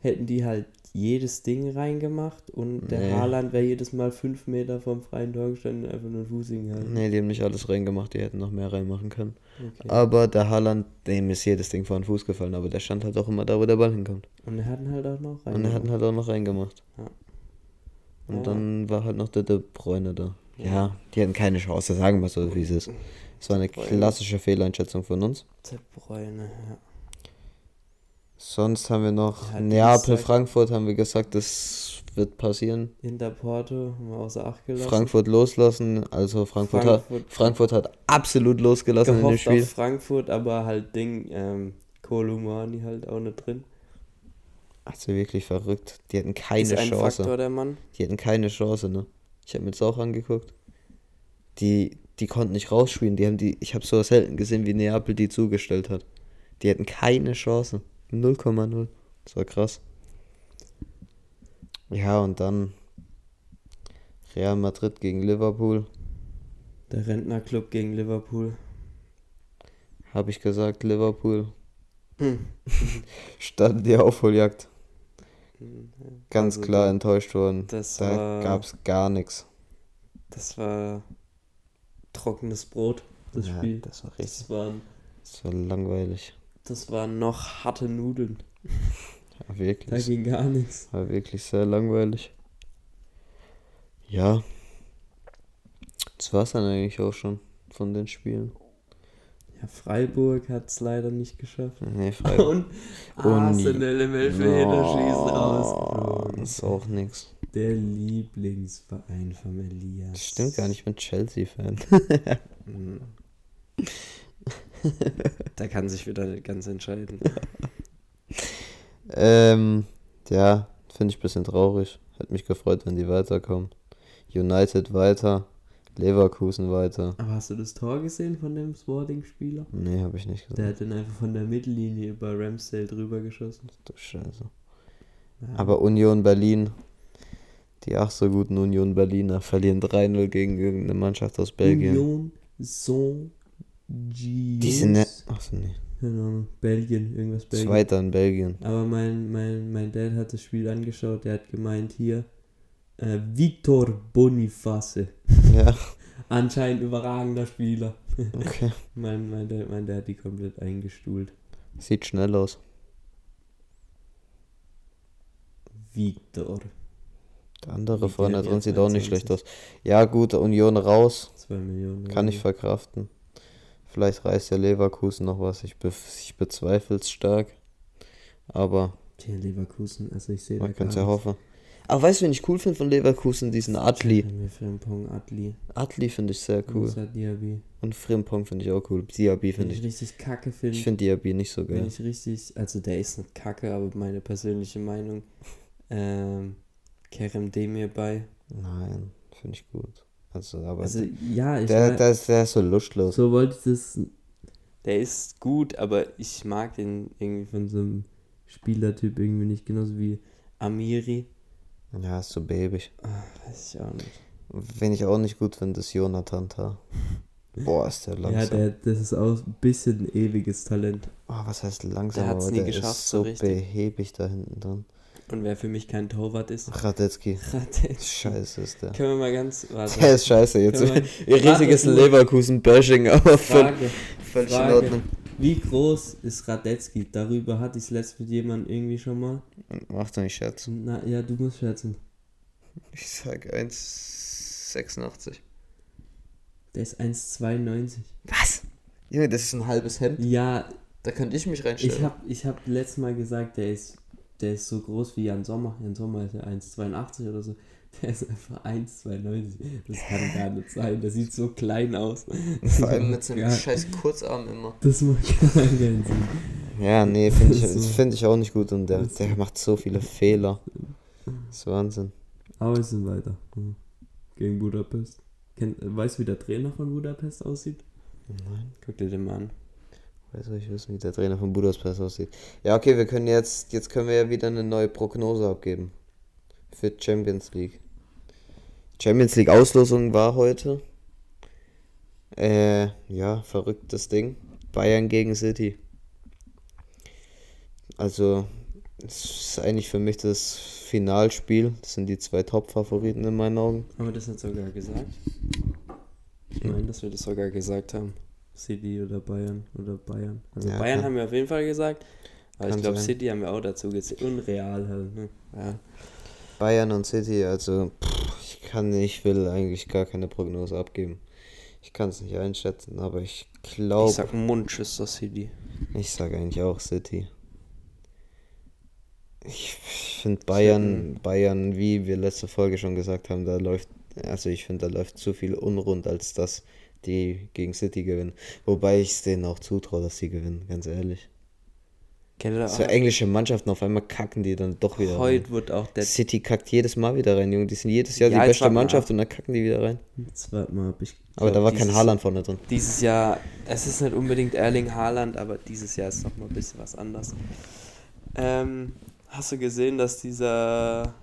hätten die halt jedes Ding reingemacht und der Nee. Haaland wäre jedes Mal 5 Meter vom freien Tor gestanden und einfach nur Fuß hingehalten. nee, die haben nicht alles reingemacht, die hätten noch mehr reinmachen können. Okay. Aber der Haaland, dem ist jedes Ding vor den Fuß gefallen, aber der stand halt auch immer da, wo der Ball hinkommt. Und er hat ihn halt auch noch rein. Und er hat ihn halt auch noch reingemacht. Ja. Und Ja. dann war halt noch der De Bruyne da. Ja. Ja, die hatten keine Chance, sagen wir so, wie es ist. Es war eine klassische Fehleinschätzung von uns. De Bruyne, ja. Sonst haben wir noch Ja, Neapel, Dienstag- Frankfurt, haben wir gesagt, das wird passieren. Hinter Porto haben wir außer Acht gelassen. Frankfurt loslassen, also Frankfurt, Hat, Frankfurt- Frankfurt hat absolut losgelassen in dem Spiel. auf Frankfurt, aber halt Ding, ähm, Kolumani halt auch nicht drin. Also wirklich verrückt. Die hatten keine ist ein Chance. Faktor, der Mann. Die hatten keine Chance, ne? Ich habe mir das auch angeguckt. Die, die konnten nicht rausspielen. Die haben die, ich habe sowas selten gesehen, wie Neapel die zugestellt hat. Die hatten keine Chance. 0,0. Das war krass. Ja, und dann Real Madrid gegen Liverpool. Der Rentnerclub gegen Liverpool. Habe ich gesagt, Liverpool. Statt die Aufholjagd. Ganz Also klar enttäuscht worden. das da war- gab's gar nichts. Das war trockenes Brot, das Ja, Spiel. das war richtig. Das waren, Das war langweilig. Das waren noch harte Nudeln. War Da wirklich, ging gar nichts. war wirklich sehr langweilig. Ja. Das war's dann eigentlich auch schon von den Spielen. Ja, Freiburg hat es leider nicht geschafft. Nee, Freiburg. Und Uni- Arsenal im Elfmeterschießen rausgeflogen. ist auch nix. Der Lieblingsverein von Elias. Das stimmt gar nicht, ich bin Chelsea-Fan. Da kann sich wieder nicht ganz entscheiden. ähm, ja, finde ich ein bisschen traurig. Hätte mich gefreut, wenn die weiterkommen. United weiter, Leverkusen weiter. Aber hast du das Tor gesehen von dem Sporting-Spieler? Nee, habe ich nicht Der gesehen. hat dann einfach von der Mittellinie über Ramsdale drüber geschossen. Du Scheiße. Ja. Aber Union Berlin, die ach so guten Union Berliner, verlieren 3-0 gegen irgendeine Mannschaft aus Belgien. Union Saint Die sind ne Achso, nee. Keine Ahnung, Belgien, irgendwas Belgien. Zweiter in Belgien. Aber mein, mein, mein Dad hat das Spiel angeschaut, der hat gemeint hier, äh, Victor Boniface. Ja, Anscheinend überragender Spieler. okay. Mein, mein, Dad, mein Dad hat die komplett eingestuhlt. Sieht schnell aus. Victor. Der andere Wie vorne drin sieht auch nicht 22. schlecht aus. Ja, gut, Union raus. 2 Millionen. Kann ich verkraften. Vielleicht reißt ja Leverkusen noch was. Ich, be ich bezweifle es stark. Aber Tja, Leverkusen, also ich sehe man kann es ja hoffen. Aber weißt du, wen ich cool finde von Leverkusen? Diesen Adli. Frimpong, Adli. Adli finde ich sehr cool. Diaby. Und Frimpong finde ich auch cool. Diaby finde ich ich. richtig kacke finde. Ich finde Diaby nicht so geil. ich richtig, also der ist nicht kacke, aber meine persönliche Meinung, ähm, Kerem Demir bei. Nein, finde ich gut. Also, aber Also ja, ich der, der, ist, der ist so lustlos. so wollte ich das. Der ist gut, aber ich mag den irgendwie von so einem Spielertyp irgendwie nicht, genauso wie Amiri. Ja, ist so babyig. Ah, weiß ich auch nicht. Wen ich auch nicht gut finde, ist Jonathan Tah. Boah, ist der Ja, langsam. der, das ist auch ein bisschen ein ewiges Talent. Oh, was heißt langsam? Der hat's aber nie der geschafft, ist so so richtig. behäbig da hinten drin. Und wer für mich kein Torwart ist, Radetzky. Radetzky. Scheiße ist der. Können wir mal ganz. Warte. Der ist scheiße jetzt. Wir- Riesiges Leverkusen-Bashing, aber Frage. völlig in Frage. Ordnung. Wie groß ist Radetzky? Darüber hatte ich es letzt mit jemandem irgendwie schon mal. Mach doch nicht Scherz. Na, ja, du musst schätzen. Ich sag 1,86. Der ist 1,92. Was? Junge, das ist ein halbes Hemd. Ja, Da könnte ich mich reinstellen. ich hab, ich hab letztes Mal gesagt, der ist, der ist so groß wie Jan Sommer. Jan Sommer ist ja 1,82 oder so. Der ist einfach 1,92. Das kann gar nicht sein. Der sieht so klein aus. Vor allem mit seinem Ja. scheiß Kurzarm immer. Das macht gar keinen Sinn. Ja, nee, finde ich, so- find ich auch nicht gut und der, der macht so viele Fehler. Das ist Wahnsinn. Aber wir sind weiter. Mhm. Gegen Budapest. Kennt, weißt du, wie der Trainer von Budapest aussieht? Nein. Guck dir den mal an. Weiß ich wissen, wie der Trainer von Budapest aussieht. Ja, okay, wir können jetzt, jetzt können wir ja wieder eine neue Prognose abgeben. Für Champions League. Champions League Auslosung war heute. Äh, ja, verrücktes Ding. Bayern gegen City. Also, es ist eigentlich für mich das Finalspiel. Das sind die zwei Top-Favoriten in meinen Augen. Haben wir das nicht sogar gesagt? Ich meine, dass wir das sogar gesagt haben. City oder Bayern oder Bayern. Also Ja, Bayern kann- haben wir auf jeden Fall gesagt. Aber Kann ich glaube. City haben wir auch dazu gezählt. Und Real halt. Ne? Ja. Bayern und City, also pff, ich kann, ich will eigentlich gar keine Prognose abgeben. Ich kann es nicht einschätzen, aber ich glaube, Ich sag Manchester City. ich sage eigentlich auch City. Ich, ich finde Bayern, Bayern, wie wir letzte Folge schon gesagt haben, da läuft, also ich finde, da läuft zu viel unrund, als dass die gegen City gewinnen. Wobei ich es denen auch zutraue, dass sie gewinnen, ganz ehrlich. So englische Mannschaften, auf einmal kacken die dann doch wieder rein. Heute wird auch der. City kackt jedes Mal wieder rein, Junge. Die sind jedes Jahr Ja, die beste mal Mannschaft ab. und dann kacken die wieder rein. Mal, ich. Aber da war kein dieses- Haaland vorne drin. Dieses Jahr, es ist nicht unbedingt Erling Haaland, aber dieses Jahr ist noch mal ein bisschen was anders. Ähm, hast du gesehen, dass dieser,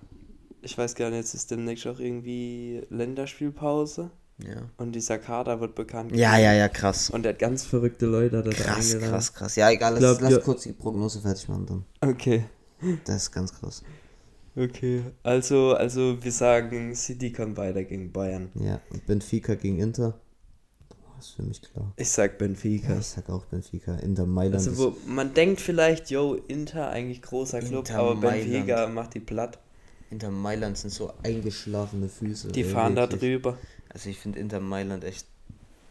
ich weiß gar nicht, jetzt ist demnächst auch irgendwie Länderspielpause Ja. Und dieser Kader wird bekannt. Ja, ja, ja, krass. Und der hat ganz verrückte Leute da Krass, eingeladen. krass, krass. Ja, egal, lass, glaub, lass kurz die Prognose fertig machen dann. Okay. Das ist ganz krass. Okay. Also, also wir sagen, City kommt weiter gegen Bayern. Ja, und Benfica gegen Inter. Boah, ist für mich klar. Ich sag Benfica. Ja, ich sag auch Benfica. Inter Mailand Also wo man denkt vielleicht, yo, Inter eigentlich großer Club, Inter aber Mailand. Benfica macht die platt. Inter Mailand sind so eingeschlafene Füße. Die ey, fahren da wirklich. drüber. Also ich finde Inter Mailand echt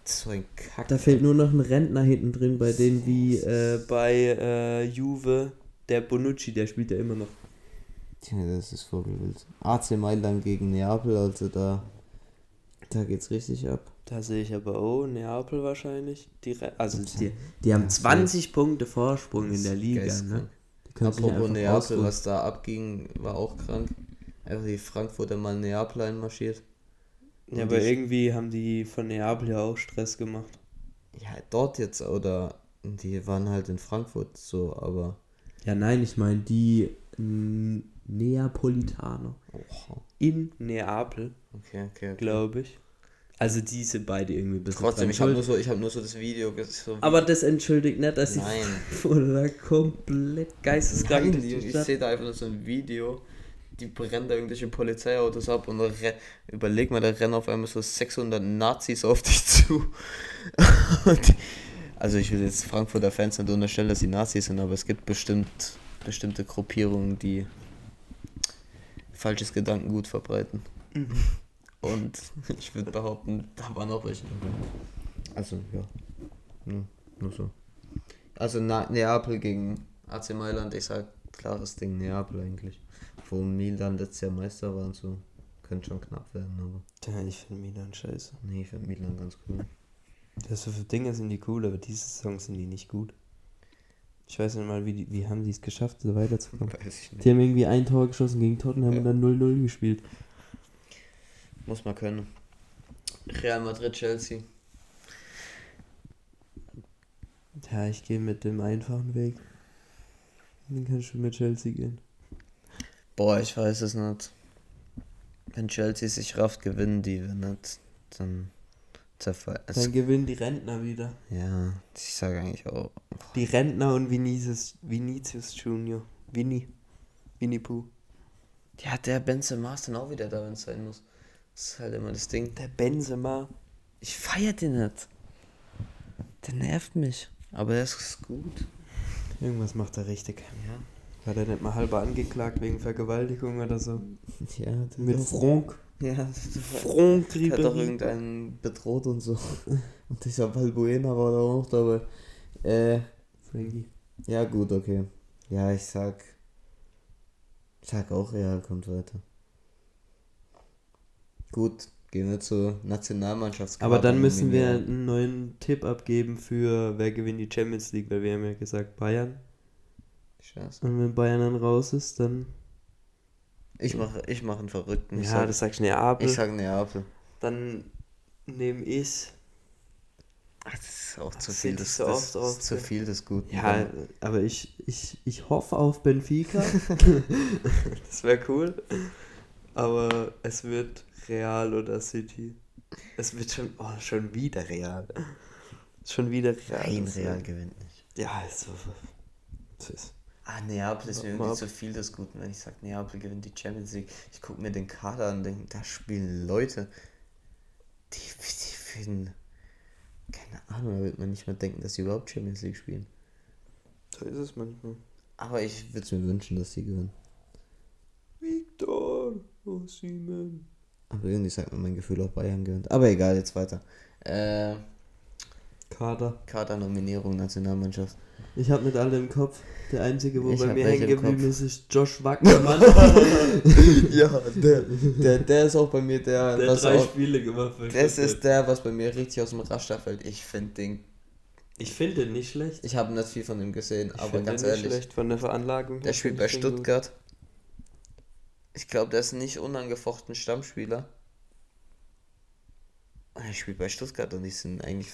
so ein Kack. Da fehlt nur noch ein Rentner hinten drin, bei denen wie äh, bei äh, Juve, der Bonucci, der spielt ja immer noch. Tja, das ist voll wild. AC Mailand gegen Neapel, also da, da geht's richtig ab. Da sehe ich aber auch Neapel wahrscheinlich. Die, also die, die haben ja, 20 Punkte Vorsprung in der Liga. Geistkrank. Ne? Die Apropos Neapel, ausruhen. was da abging, war auch krank. Einfach die Frankfurter mal Neapel einmarschiert. Ja, aber irgendwie haben die von Neapel ja auch Stress gemacht. Ja, dort jetzt, oder die waren halt in Frankfurt so, aber. Ja, nein, ich meine die Neapolitaner Oha. in Neapel, Okay, okay, okay. glaube ich. Also diese beide irgendwie ein bisschen Trotzdem, ich habe nur, so, ich hab nur so das Video gesehen. Aber das entschuldigt nicht, dass Nein. Frankfurter komplett geisteskrank Nein, ich sehe da einfach nur so ein Video, die brennen da irgendwelche Polizeiautos ab und überleg mal, da rennen auf einmal so 600 Nazis auf dich zu. Die- also ich will jetzt Frankfurter Fans nicht unterstellen, dass sie Nazis sind, aber es gibt bestimmt bestimmte Gruppierungen, die falsches Gedankengut verbreiten. Mhm. Und ich würde behaupten, da waren auch welche. Also, ja. Nur, nur so. Also Na Neapel gegen AC Mailand, ich sag klares Ding, Neapel eigentlich. Wo Milan letztes Jahr Meister war und so. Könnte schon knapp werden, aber. Ja, ich finde Milan scheiße. Nee, ich finde Milan ganz cool. Das für Dinge sind die cool, aber diese Saison sind die nicht gut. Ich weiß nicht mal, wie, die, wie haben die es geschafft, so weiterzukommen. Weiß ich nicht. Die haben irgendwie ein Tor geschossen gegen Tottenham Ja. und dann 0-0 gespielt. Muss man können. Real Madrid, Chelsea. Ja, ich gehe mit dem einfachen Weg. Dann kannst du mit Chelsea gehen. Boah, ich weiß es nicht. Wenn Chelsea sich rafft, gewinnen die. Wenn nicht, dann zerfallen. Dann gewinnen die Rentner wieder. Ja, ich sage eigentlich auch. Die Rentner und Vinicius, Vinicius Junior. Vinny. Winnie Pooh. Ja, der Benzema ist dann auch wieder da, wenn es sein muss. Das ist halt immer das Ding. Der Benzema. Ich feier den nicht. Der nervt mich. Aber der ist gut. Irgendwas macht er richtig. Ja. War der nicht mal halber angeklagt wegen Vergewaltigung oder so? Ja, Mit Franck. Ja, Franck der hat doch irgendeinen bedroht und so. Und dieser Balbuena war da auch dabei. Äh, Frankie. ja, gut, okay. Ja, ich sag. Ich sag auch, Real kommt weiter. Gut, gehen wir zur Nationalmannschafts. Aber dann müssen wir einen neuen Tipp abgeben für wer gewinnt die Champions League, weil wir haben ja gesagt Bayern. Scheiße. Und wenn Bayern dann raus ist, dann. Ich mache ich mach einen Verrückten. Ich ja, sag, das sagst Neapel. ich sag Neapel. Dann nehme ich. Ach, das ist auch zu Das viel des, so das, das zu viel des Guten. Ja, aber ich, ich, ich hoffe auf Benfica. das wäre cool. Aber es wird Real oder City. Es wird schon, oh, schon wieder Real. Schon wieder Real. Das Real gewinnt nicht. Ja, also. Das ist, Ah, Neapel ist mir irgendwie ab. zu viel des Guten, wenn ich sage, Neapel gewinnt die Champions League. Ich gucke mir den Kader an und denke, da spielen Leute, die, die finden, keine Ahnung, da wird man nicht mal denken, dass sie überhaupt Champions League spielen. so ist es manchmal. Aber ich würde es mir wünschen, dass sie gewinnen. Victor Osimhen. Aber irgendwie sagt mir mein Gefühl auch Bayern gewinnt. Aber egal, jetzt weiter. Äh, Kader. Kader-Nominierung, Nationalmannschaft. Ich habe nicht alle im Kopf. Der einzige, wo Ich bei mir hängen geblieben ist, ist Josh Wackermann. ja, der, der, der ist auch bei mir der, der was drei auch, Spiele gemacht hat. das ist der, was bei mir richtig aus dem Raster fällt. Ich finde den Ich finde den nicht schlecht. Ich habe nicht viel von ihm gesehen, Ich aber ganz den nicht ehrlich, schlecht von der Veranlagung. der spielt bei gut. Stuttgart. Ich glaube, der ist nicht unangefochten Stammspieler. Er spielt bei Stuttgart und die sind eigentlich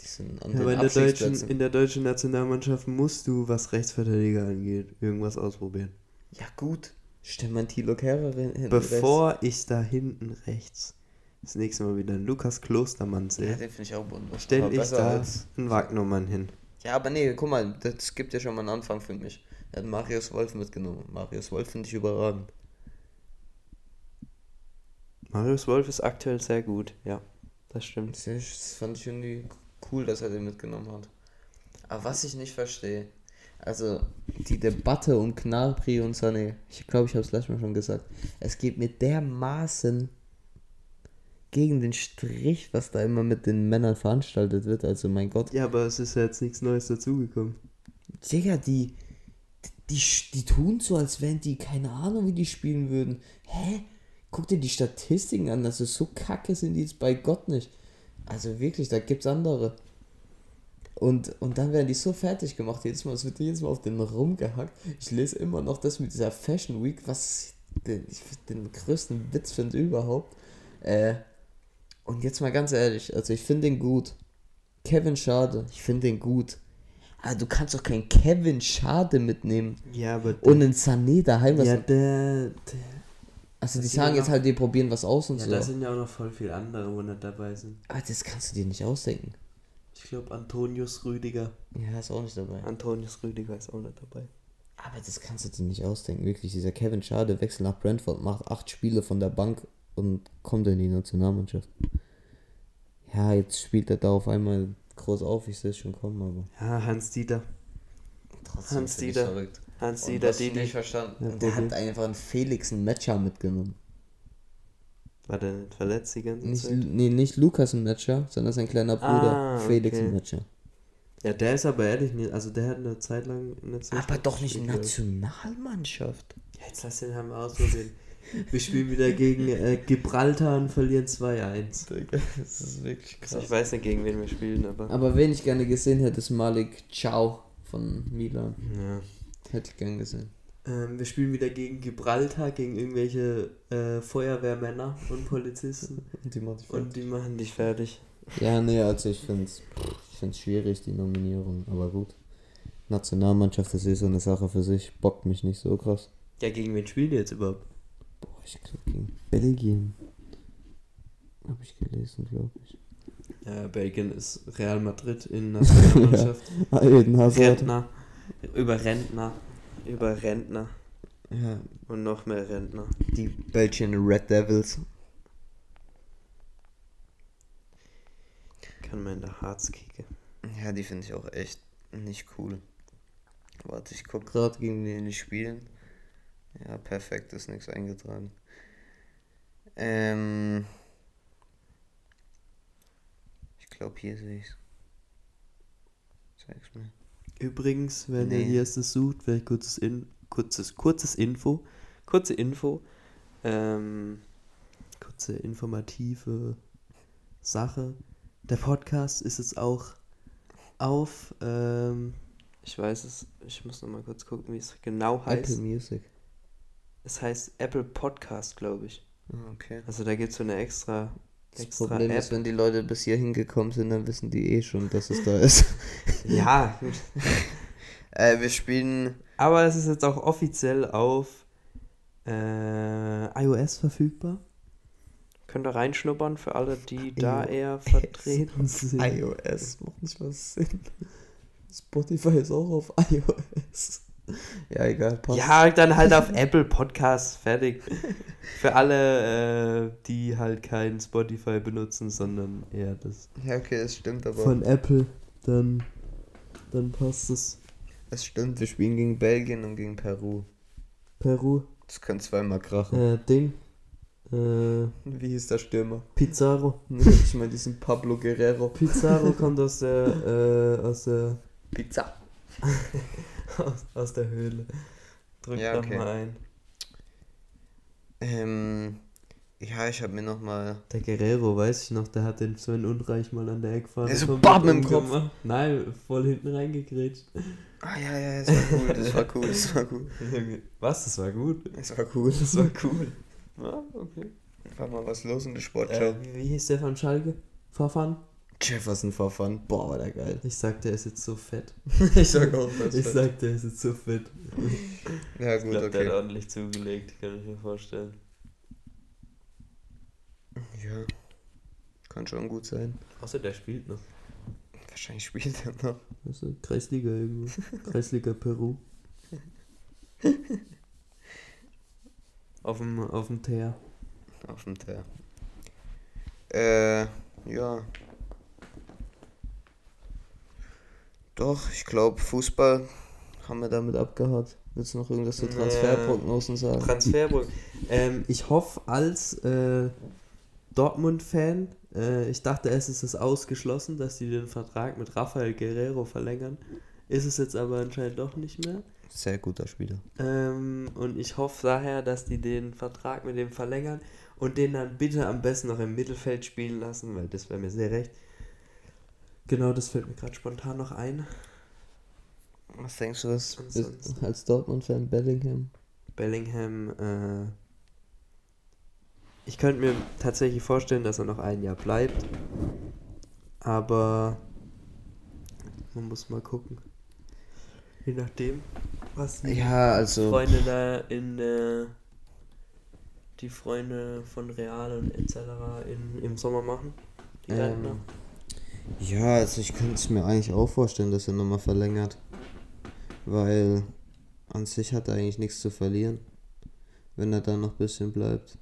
die sind an Ja, aber in der, deutschen, in der deutschen Nationalmannschaft musst du, was Rechtsverteidiger angeht, irgendwas ausprobieren. Ja gut, stell mal Thilo Kehrer hin. Bevor ich da hinten rechts das nächste Mal wieder einen Lukas Klostermann Ja, sehe, den finde ich auch wunderbar. stelle Aber ich da als- einen Wagnermann hin. Ja, aber nee, guck mal, das gibt ja schon mal einen Anfang für mich. Er hat Marius Wolf mitgenommen. Marius Wolf finde ich überragend. Marius Wolf ist aktuell sehr gut, ja, das stimmt. Das das fand ich irgendwie cool, dass er den mitgenommen hat. Aber was ich nicht verstehe, also die Debatte um Gnabry und Sané, ich glaube, ich habe es letztes Mal schon gesagt, es geht mir dermaßen gegen den Strich, was da immer mit den Männern veranstaltet wird. Also mein Gott, Ja, aber es ist ja jetzt nichts Neues dazugekommen. Digga, die, die, die tun so, als wären die, keine Ahnung, wie die spielen würden. Hä? Guck dir die Statistiken an, also so kacke sind die jetzt bei Gott nicht. Also wirklich, da gibt's andere. Und, und dann werden die so fertig gemacht, jedes Mal, es wird jedes Mal auf den rumgehackt. Ich lese immer noch das mit dieser Fashion Week, was den, ich den größten Witz finde überhaupt. Äh, und jetzt mal ganz ehrlich, also ich finde den gut. Kevin Schade, ich finde den gut. Aber du kannst doch keinen Kevin Schade mitnehmen Ja, aber und einen Sané daheim lassen. ja, der, der also die sagen jetzt halt, die probieren was aus und ja, so. da sind ja auch noch voll viele andere, wo nicht dabei sind. Aber das kannst du dir nicht ausdenken. Ich glaube, Antonius Rüdiger. Ja, ist auch nicht dabei. Antonius Rüdiger ist auch nicht dabei. Aber das kannst du dir nicht ausdenken. Wirklich, dieser Kevin Schade wechselt nach Brentford, macht acht Spiele von der Bank und kommt in die Nationalmannschaft. Ja, jetzt spielt er da auf einmal groß auf, ich sehe es schon kommen, aber Ja, Hans Dieter. trotzdem Hans Dieter. verrückt. Hans Dieter, Didi. nicht verstanden. Ja, und der hat einfach einen Felix einen Matcher mitgenommen. War der nicht verletzt die ganze Nicht, Zeit? nee, nicht Lukas ein Matcher, sondern sein kleiner Bruder Ah, Felix okay. ein Matcher. Ja, der ist aber ehrlich nicht, also der hat eine Zeit lang nicht so Aber doch nicht ich. Nationalmannschaft. Ja, Jetzt lass den haben wir ausprobieren. Wir spielen wieder gegen äh, Gibraltar und verlieren 2-1. Das ist wirklich Also ich weiß nicht, gegen wen wir spielen, aber. Aber wen ich gerne gesehen hätte, ist Malik Ciao von Milan. Ja. Hätte ich gern gesehen. Ähm, wir spielen wieder gegen Gibraltar, gegen irgendwelche äh, Feuerwehrmänner und Polizisten. Und die Und die machen dich fertig. Ja, nee, also ich finde es ich find's schwierig, die Nominierung, aber gut. Nationalmannschaft ist eh so eine Sache für sich, bockt mich nicht so krass. Ja, gegen wen spielen die jetzt überhaupt? Boah, ich glaube gegen Belgien. Habe ich gelesen, glaube ich. Ja, Belgien ist Real Madrid in Nationalmannschaft. Aiden Hazard. Rentner. Über Rentner. Über Rentner. Ja, Und noch mehr Rentner. die Belgian Red Devils. Kann man in der Harz kicken. Ja, die finde ich auch echt nicht cool. Warte, ich guck gerade gegen wen die spielen. Ja, perfekt, ist nichts eingetragen. Ähm. Ich glaube, hier sehe ich's. Zeig's mir. Übrigens, wenn ihr Nee. hier es sucht, vielleicht kurzes, In kurzes, kurzes Info. Kurze Info. Ähm, kurze informative Sache. Der Podcast ist jetzt auch auf, ähm, ich weiß es, ich muss noch mal kurz gucken, wie es genau heißt. Apple Music. Es heißt Apple Podcast, glaube ich. Ah, Okay. Also da gibt es so eine extra, Das Problem App. ist, wenn die Leute bis hier hingekommen sind, dann wissen die eh schon, dass es da ist. ja, äh, wir spielen. aber es ist jetzt auch offiziell auf äh, iOS verfügbar. Könnt ihr reinschnuppern für alle, die da iOS. eher vertreten sind. iOS macht nicht was Sinn. Spotify ist auch auf iOS. Ja, egal, passt. Ja, dann halt auf Apple Podcasts, fertig. Für alle, äh, die halt kein Spotify benutzen, sondern eher das Ja, okay, das stimmt, aber. von Apple, dann, dann passt es. Es stimmt, wir spielen gegen Belgien und gegen Peru. Peru, Das können zweimal krachen. äh, Ding, äh, Wie hieß der Stürmer? Pizarro. ich meine, diesen Pablo Guerrero. Pizarro kommt aus der, äh, aus der, Pizza. aus, aus der Höhle. Drück Ja, okay. mal ein. Ähm, ja, ich habe mir nochmal. Der Guerrero, weiß ich noch, der hat den Sven Unreich mal an der Eckfahne. Der so bam im Kopf. Nein, voll hinten reingegrätscht. Ah, ja, ja, das war cool, das war cool, das war cool. Was? Das war gut. Das war cool. Das war cool. Ja, okay. War mal was los in der Sportschau. Äh, wie, wie hieß der von Schalke? Verfahren? Jefferson Verfahren. Boah, war der geil. Ich sag, der ist jetzt so fett. ich sag auch das. Ich sag, der ist jetzt so fett. ja, Ich gut, glaube, der hat okay. ordentlich zugelegt, kann ich mir vorstellen. Ja. kann schon gut sein. Außer der spielt noch. Wahrscheinlich spielt er noch. Also Kreisliga irgendwo. Kreisliga Peru. auf dem, auf dem Teer. Auf dem Teer. Äh, ja. Doch, ich glaube, Fußball haben wir damit abgehakt. Willst du noch irgendwas zu Transferprognosen sagen? Transferburg. Ähm, ich hoffe als äh, Dortmund-Fan, äh, ich dachte es ist es ausgeschlossen, dass die den Vertrag mit Rafael Guerrero verlängern. Ist es jetzt aber anscheinend doch nicht mehr. Sehr guter Spieler. Ähm, und ich hoffe daher, dass die den Vertrag mit dem verlängern und den dann bitte am besten noch im Mittelfeld spielen lassen, weil das wäre mir sehr recht. Genau, das fällt mir gerade spontan noch ein. Was denkst du, was ist als Dortmund-Fan Bellingham? Bellingham, äh, ich könnte mir tatsächlich vorstellen, dass er noch ein Jahr bleibt. Aber man muss mal gucken. Je nachdem, was die Ja, also. Freunde da in äh, die Freunde von Real und etc. In, im Sommer machen. Die Ähm. Ja, also ich könnte es mir eigentlich auch vorstellen, dass er nochmal verlängert. Weil an sich hat er eigentlich nichts zu verlieren, wenn er da noch ein bisschen bleibt.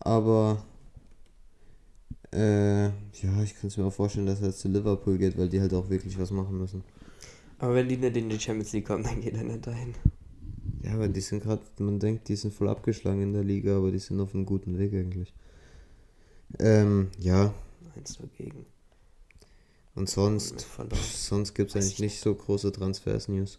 Aber äh, ja, ich kann es mir auch vorstellen, dass er jetzt zu Liverpool geht, weil die halt auch wirklich was machen müssen. Aber wenn die nicht in die Champions League kommen, dann geht er nicht dahin. Ja, aber die sind gerade, man denkt, die sind voll abgeschlagen in der Liga, aber die sind auf einem guten Weg eigentlich. Ähm, ja, Eins dagegen. Und sonst, pff, sonst gibt es Weiß eigentlich ich nicht so große Transfers-News.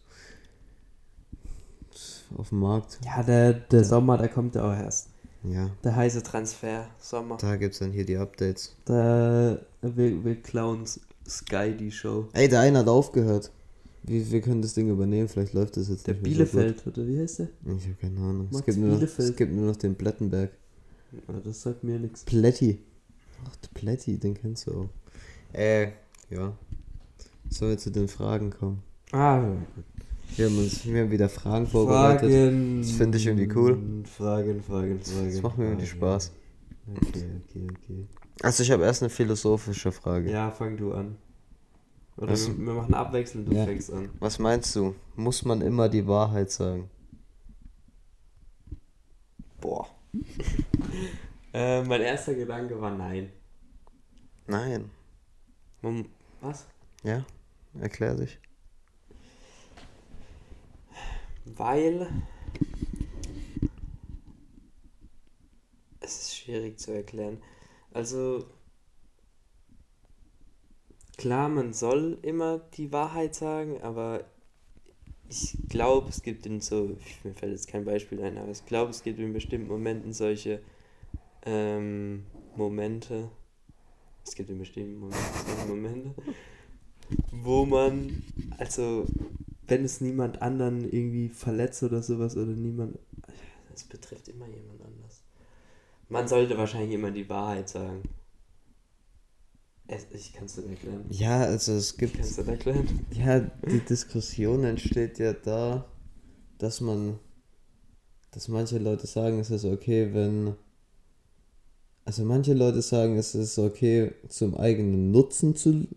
Auf dem Markt, Ja, der, der Sommer, der kommt ja auch erst. ja, Der heiße Transfer, Sommer. da gibt es dann hier die Updates. Da wir, wir klauen Sky die Show. Ey, der eine hat aufgehört. Wir, wir können das Ding übernehmen, vielleicht läuft das jetzt Der nicht mehr so Bielefeld, oder wie heißt der? Ich habe keine Ahnung. Es Max gibt, nur noch, Bielefeld. es gibt nur noch den Plettenberg. Ah, Das sagt mir nichts. Plätti. Ach, der Plätti, den kennst du auch. Äh, ja. Sollen wir zu den Fragen kommen? Ah, Wir haben, uns, wir haben wieder Fragen vorbereitet. Fragen. Das finde ich irgendwie cool. Fragen, Fragen, Fragen. Das macht mir irgendwie. Spaß. Okay, okay, okay. Also ich habe erst eine philosophische Frage. Ja, fang du an. Oder Was- wir, wir machen abwechselnd, du Ja. fängst an. Was meinst du? Muss man immer die Wahrheit sagen? Boah. äh, mein erster Gedanke war nein. Nein. Man, was? Ja? Erklär dich. Weil es ist schwierig zu erklären. Also klar, man soll immer die Wahrheit sagen, aber ich glaube, es gibt in so, mir fällt jetzt kein Beispiel ein, aber ich glaube, es gibt in bestimmten Momenten solche ähm, Momente, es gibt Momenten solche Momente, wo man, also wenn es niemand anderen irgendwie verletzt oder sowas oder niemand, es betrifft immer jemand anders. Man sollte wahrscheinlich immer die Wahrheit sagen. Es, ich kann es dir erklären. Ja, also es gibt. Kannst du das erklären? Ja, die Diskussion entsteht ja da, dass man, dass manche Leute sagen, es ist okay, wenn, also manche Leute sagen, es ist okay, zum eigenen Nutzen zu,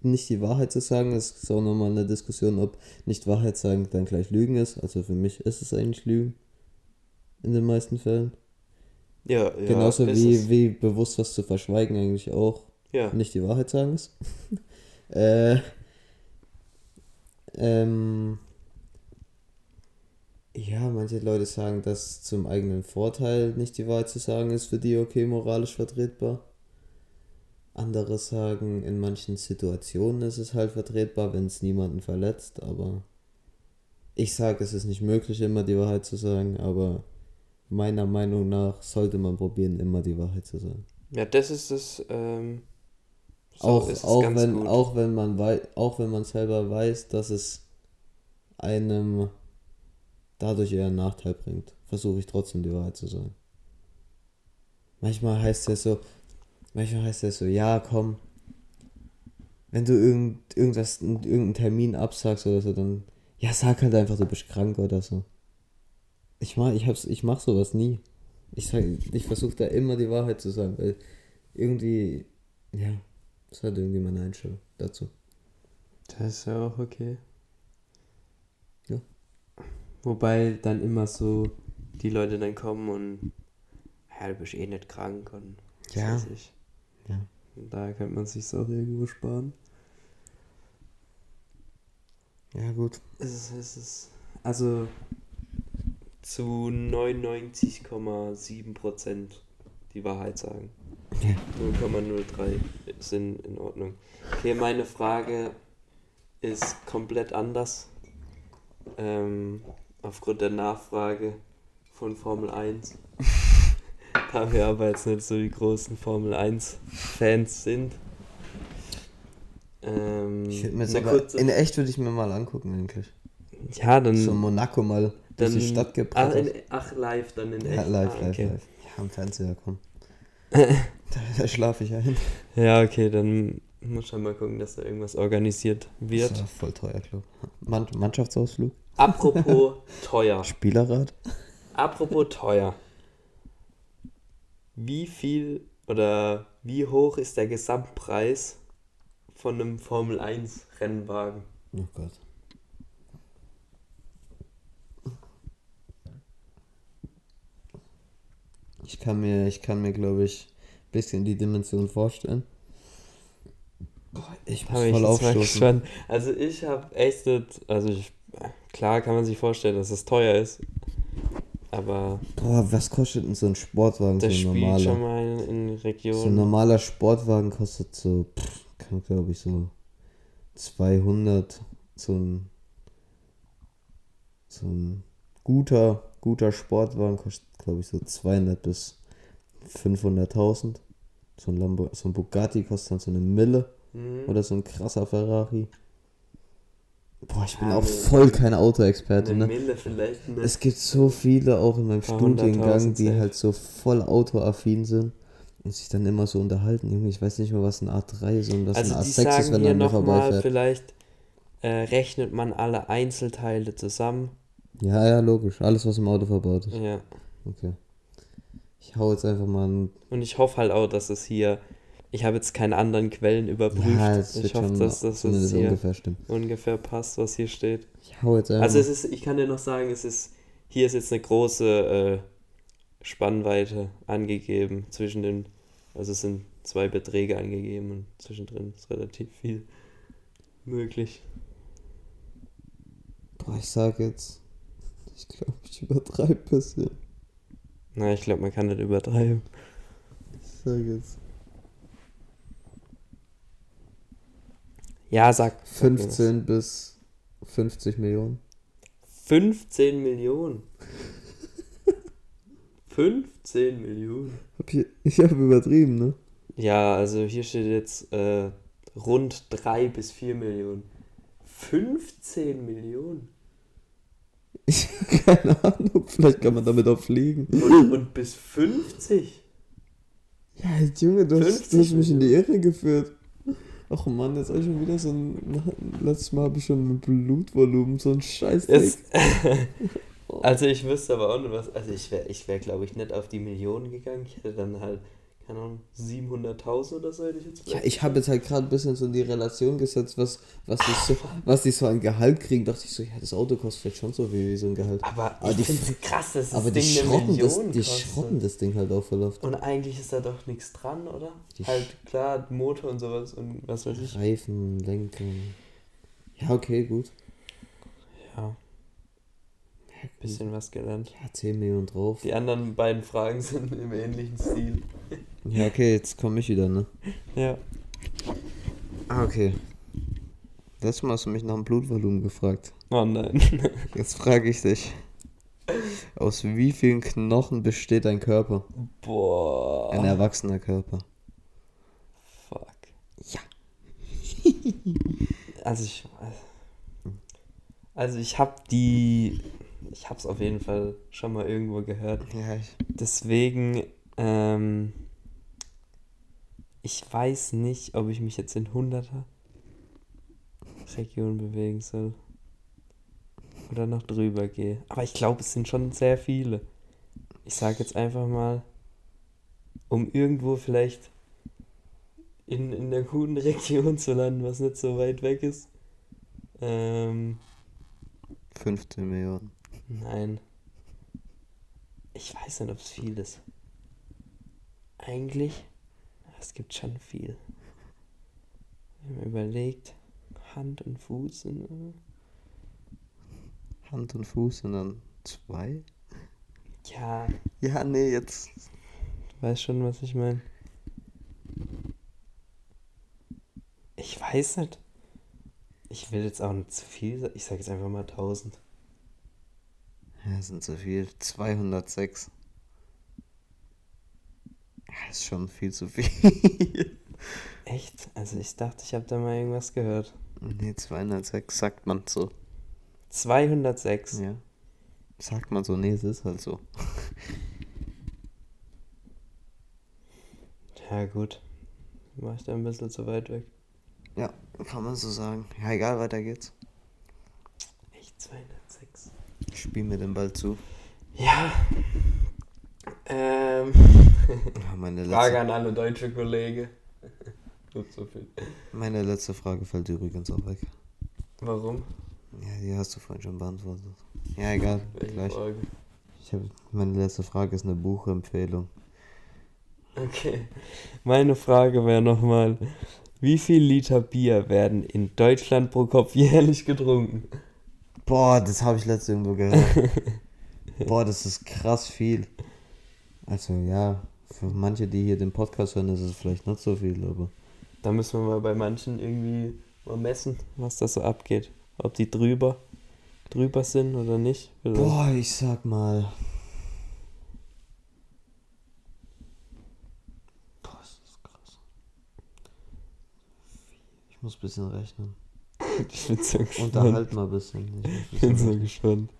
nicht die Wahrheit zu sagen. Es ist auch nochmal eine Diskussion, ob nicht Wahrheit sagen dann gleich Lügen ist. Also für mich ist es eigentlich Lügen. In den meisten Fällen. Ja, ja. Genauso wie, es. wie bewusst was zu verschweigen eigentlich auch Ja. nicht die Wahrheit sagen ist. äh, ähm, manche Leute sagen, dass zum eigenen Vorteil nicht die Wahrheit zu sagen ist für die okay moralisch vertretbar. Andere sagen, in manchen Situationen ist es halt vertretbar, wenn es niemanden verletzt, aber ich sage, es ist nicht möglich, immer die Wahrheit zu sagen, aber meiner Meinung nach sollte man probieren, immer die Wahrheit zu sagen. Ja, das ist es. Ähm, so auch, ist es auch, wenn, gut. auch wenn man auch wenn man selber weiß, dass es einem dadurch eher einen Nachteil bringt, versuche ich trotzdem die Wahrheit zu sagen. Manchmal heißt es so, manchmal heißt es so, ja, komm, wenn du irgend, irgendwas, irgendeinen Termin absagst oder so, dann, ja, sag halt einfach, du bist krank oder so. Ich mach, ich hab's, ich mach sowas nie. Ich ich versuche da immer die Wahrheit zu sagen, weil irgendwie, ja, das halt irgendwie meine Einstellung dazu. Das ist ja auch okay. Wobei dann immer so die Leute dann kommen und ja, du bist eh nicht krank und was Ja. weiß ich. Ja. Und daher könnte man sich auch irgendwo sparen. Ja, gut. Es ist, es ist also zu 99,7 Prozent die Wahrheit sagen. Ja. 0,03 sind in Ordnung. Okay, meine Frage ist komplett anders. Ähm, aufgrund der Nachfrage von Formel 1. da wir aber jetzt nicht so die großen Formel 1-Fans sind. Ähm, Ich mir kurze- in echt würde ich mir mal angucken, eigentlich. ja, dann. So Monaco mal durch die Stadt ach, gebracht. in, ach, live, dann in echt. Ja, live, ah, live, okay. live. Ja, am Fernseher, komm. da da schlafe ich ein. Ja, okay, dann muss ich mal gucken, dass da irgendwas organisiert Das wird. war voll teuer, glaube ich. Mann, Mannschaftsausflug? Apropos teuer. Spielerrad? Apropos teuer. Wie viel oder wie hoch ist der Gesamtpreis von einem Formel 1 Rennwagen? Oh Gott. Ich kann mir, ich kann mir, glaube ich, ein bisschen die Dimension vorstellen. Ich muss voll aufstoßen. Also ich habe echt also ich, klar kann man sich vorstellen, dass es teuer ist, aber Boah, was kostet denn so ein Sportwagen, so ein normaler? schon mal in, in So ein normaler Sportwagen kostet so, pff, kann glaube ich so 200, so ein, so ein guter, guter Sportwagen kostet glaube ich so 200 bis 500.000. So ein, Lambo, so ein Bugatti kostet dann so eine Mille Mhm. oder so ein krasser Ferrari. Boah, ich bin Ja, auch voll kein Autoexperte, ne? Ne? Es gibt so viele auch in meinem Studiengang, die halt so voll autoaffin sind und sich dann immer so unterhalten. Junge, ich weiß nicht mal, was ein A3 ist und was also ein die A6 ist, wenn er nochmal, vorbeifährt. vielleicht äh, rechnet man alle Einzelteile zusammen. Ja, ja, logisch. Alles, was im Auto verbaut ist. Ja. Okay. Ich hau jetzt einfach mal ein. Und ich hoffe halt auch, dass es hier. Ich habe jetzt keine anderen Quellen überprüft. Ja, ich hoffe, dass, hier ungefähr ungefähr passt, was hier steht. Ich hau jetzt einfach. Also es ist, ich kann dir noch sagen, es ist, hier ist jetzt eine große äh, Spannweite angegeben zwischen den, also es sind zwei Beträge angegeben und zwischendrin ist relativ viel möglich. Boah, ich sag jetzt. Ich glaube, ich übertreibe ein bisschen. Na, ich glaube, man kann nicht übertreiben. Ich sag jetzt. Ja, sag. sag mir was. 15 bis 50 Millionen. 15 Millionen. 15 Millionen. Hab hier, ich habe übertrieben, ne? Ja, also hier steht jetzt äh, rund 3 bis 4 Millionen. 15 Millionen? Ich keine Ahnung. Vielleicht kann man damit auch fliegen. Und, und bis 50? Ja, Junge, du hast, 50 du hast mich in die Irre geführt. Ach Mann, jetzt habe ich schon wieder so ein. Letztes Mal habe ich schon ein Blutvolumen, so ein Scheiß. Also ich wüsste aber auch nicht was. Also ich wäre, ich wär, glaube ich, nicht auf die Millionen gegangen. Ich hätte dann halt, keine Ahnung, 700.000 oder so hätte ich jetzt Ja, ich habe jetzt halt gerade ein bisschen so in die Relation gesetzt, was, was, die so, was die so an Gehalt kriegen. Dachte ich so, ja, das Auto kostet vielleicht schon so viel wie so ein Gehalt. Aber, Aber ich die- finde es krass, dass das Aber die Ding eine schrotten, das, die kostet. schrotten das Ding halt auch voll oft. Und eigentlich ist da doch nichts dran, oder? Die halt klar, Motor und sowas und was weiß ich. Reifen, Lenken. Ja, okay, gut. Ja. Bisschen was gelernt. Ja, 10 Millionen drauf. Die anderen beiden Fragen sind im ähnlichen Stil. Ja, okay, jetzt komme ich wieder, ne? Ja. Ah, okay. Letztes Mal hast du mich nach dem Blutvolumen gefragt. Oh nein. Jetzt frage ich dich. Aus wie vielen Knochen besteht ein Körper? Boah. Ein erwachsener Körper. Fuck. Ja. Also ich. Also ich habe die. Ich habe es auf jeden Fall schon mal irgendwo gehört. Ja, ich. Deswegen. Ähm, ich weiß nicht, ob ich mich jetzt in 100er Region bewegen soll. Oder noch drüber gehe. Aber ich glaube, es sind schon sehr viele. Ich sage jetzt einfach mal, um irgendwo vielleicht in, in der guten Region zu landen, was nicht so weit weg ist. Ähm, 15 Millionen. nein. Ich weiß nicht, ob es viel ist. Eigentlich, es gibt schon viel. Wenn man überlegt, Hand und Fuß sind. äh, Hand und Fuß und dann zwei? Ja, Ja, nee, jetzt. du weißt schon, was ich meine. Ich weiß nicht. Ich will jetzt auch nicht zu viel sagen. Ich sage jetzt einfach mal 1000. Ja, sind zu viel. 206. Ja, ist schon viel zu viel. Echt? Also ich dachte, ich habe da mal irgendwas gehört. nee, 206 sagt man so. 206. Ja. Sagt man so, nee, es ist halt so. Ja, gut. War ich da ein bisschen zu weit weg. Ja, kann man so sagen. Ja, egal, weiter geht's. Echt 206. Spiel mir den Ball zu. Ja. Ähm. Meine, Frage an alle deutsche Kollegen. So viel. meine letzte Frage fällt übrigens auch weg. Warum? Ja, die hast du vorhin schon beantwortet. Ja, egal, Welche gleich. Frage? Ich hab, meine letzte Frage ist eine Buchempfehlung. Okay. Meine Frage wäre nochmal: Wie viel Liter Bier werden in Deutschland pro Kopf jährlich getrunken? Boah, das habe ich letztens irgendwo gehört. Boah, das ist krass viel. Also ja, für manche, die hier den Podcast hören, ist es vielleicht nicht so viel, aber Da müssen wir mal bei manchen irgendwie mal messen, was da so abgeht. Ob die drüber, drüber sind oder nicht. Vielleicht. Boah, ich sag mal. Boah, ist das krass. Ich muss ein bisschen rechnen. Ich bin so gespannt. Unterhalt mal ein bisschen. Ich bin so gespannt.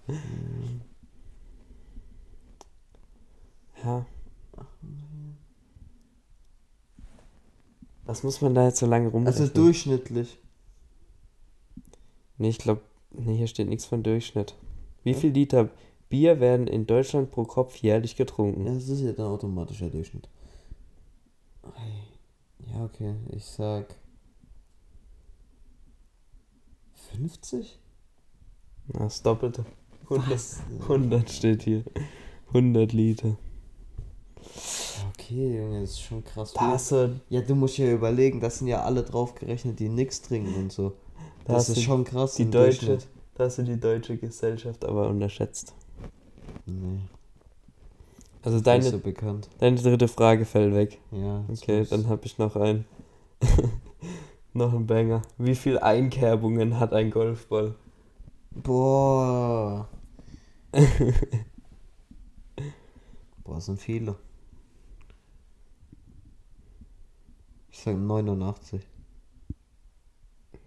Ja. Was muss man da jetzt so lange rumrechnen? Also durchschnittlich. Nee, ich glaube, nee, hier steht nichts von Durchschnitt. Wie viel Liter Bier werden in Deutschland pro Kopf jährlich getrunken? Ja, das ist ja dann automatischer Durchschnitt. Ja, okay. Ich sag. 50? Na, das Doppelte. 100, 100 steht hier. 100 Liter. Okay, Junge, das ist schon krass. Da viel. hast du, Ja, du musst ja überlegen, das sind ja alle drauf gerechnet, die nichts trinken und so. da Das hast ist schon krass. die deutsche, Durchschnitt. da hast du die deutsche Gesellschaft aber unterschätzt. Nee, Also deine, so bekannt. deine dritte Frage fällt weg. Ja. das Okay, dann habe ich noch einen. noch einen Banger. Wie viel Einkerbungen hat ein Golfball? Boah. Boah, das sind viele. Ich sag 89.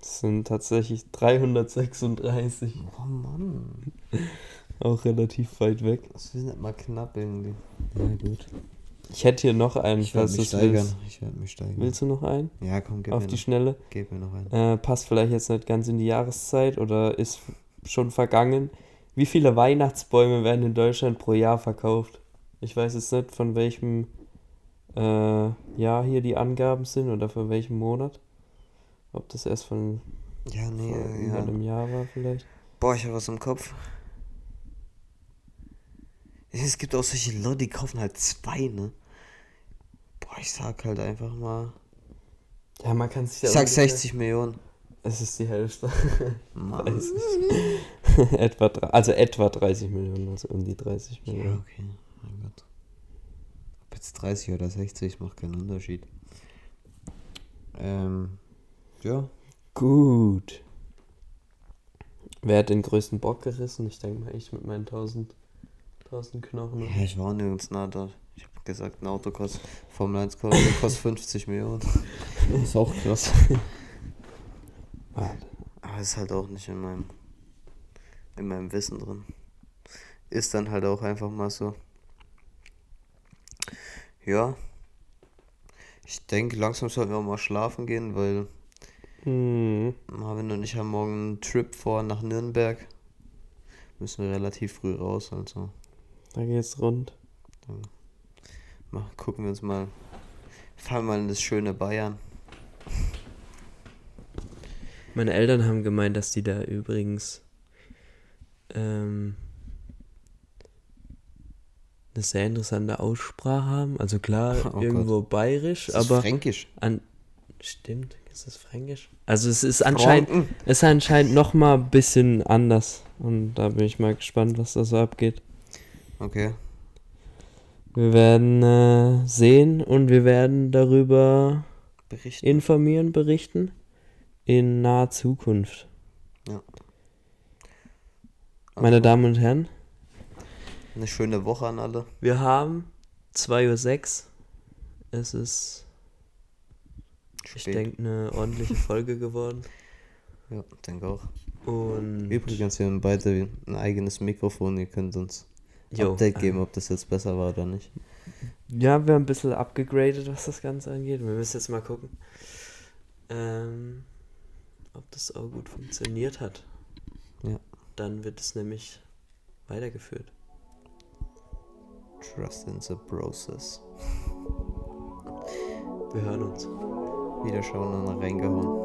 Das sind tatsächlich 336. Oh Mann. Auch relativ weit weg. Das ist nicht mal knapp irgendwie. Ja, gut. Ich hätte hier noch einen, Ich werde falls mich du steigern. willst. Ich werde mich steigern. Willst du noch einen? Ja, komm, gib, Auf mir, die noch, Schnelle. gib mir noch einen. Äh, passt vielleicht jetzt nicht ganz in die Jahreszeit oder ist schon vergangen. Wie viele Weihnachtsbäume werden in Deutschland pro Jahr verkauft? Ich weiß jetzt nicht, von welchem äh, Jahr hier die Angaben sind oder von welchem Monat. Ob das erst von, Ja, nee, über ja. einem Jahr war vielleicht. Boah, ich habe was im Kopf. Es gibt auch solche Leute, die kaufen halt zwei, ne? Boah, ich sag halt einfach mal. Ja, man kann sich ja Ich sag ungefähr- 60 Millionen. Es ist die Hälfte. Mann. 30. etwa, also etwa 30 Millionen, also um die 30 Ja, Millionen. okay. Mein Gott. Jetzt 30 oder 60 macht keinen Unterschied. Ähm. Ja. Gut. Wer hat den größten Bock gerissen? Ich denke mal, ich mit meinen 1000, 1000 Knochen. Ja, ich war auch nirgends nah da. Ich habe gesagt, ein Auto kostet, Formel 1 kostet, kostet 50 Millionen. Das ist auch krass. Aber ist halt auch nicht in meinem, in meinem Wissen drin. Ist dann halt auch einfach mal so. Ja. Ich denke, langsam sollten wir auch mal schlafen gehen, weil Hm. Marvin und ich haben morgen einen Trip vor nach Nürnberg. Müssen wir relativ früh raus, also Da geht's rund. mal, gucken wir uns mal. Fahren mal in das schöne Bayern. Meine Eltern haben gemeint, dass die da übrigens ähm, eine sehr interessante Aussprache haben. Also klar, Oh Gott. irgendwo bayerisch, Das ist aber fränkisch. an stimmt, ist das fränkisch? Also es ist anscheinend Franken. es ist anscheinend noch mal ein bisschen anders und da bin ich mal gespannt, was da so abgeht. Okay. Wir werden äh, sehen und wir werden darüber Berichten. informieren, berichten in naher Zukunft. Ja. Meine Damen und Herren, Eine schöne Woche an alle. wir haben 2.06 Uhr. Es ist, ich Spät. denke, eine ordentliche Folge geworden. Ja, denke auch. Und Übrigens, wir haben beide ein eigenes Mikrofon. Ihr könnt uns Jo, Update äh, geben, ob das jetzt besser war oder nicht. Ja, wir haben ein bisschen abgegradet, was das Ganze angeht. Wir müssen jetzt mal gucken, ähm, ob das auch gut funktioniert hat. Ja. Dann wird es nämlich weitergeführt. Trust in the process. Wir hören uns. Wiederschauen und reingehauen.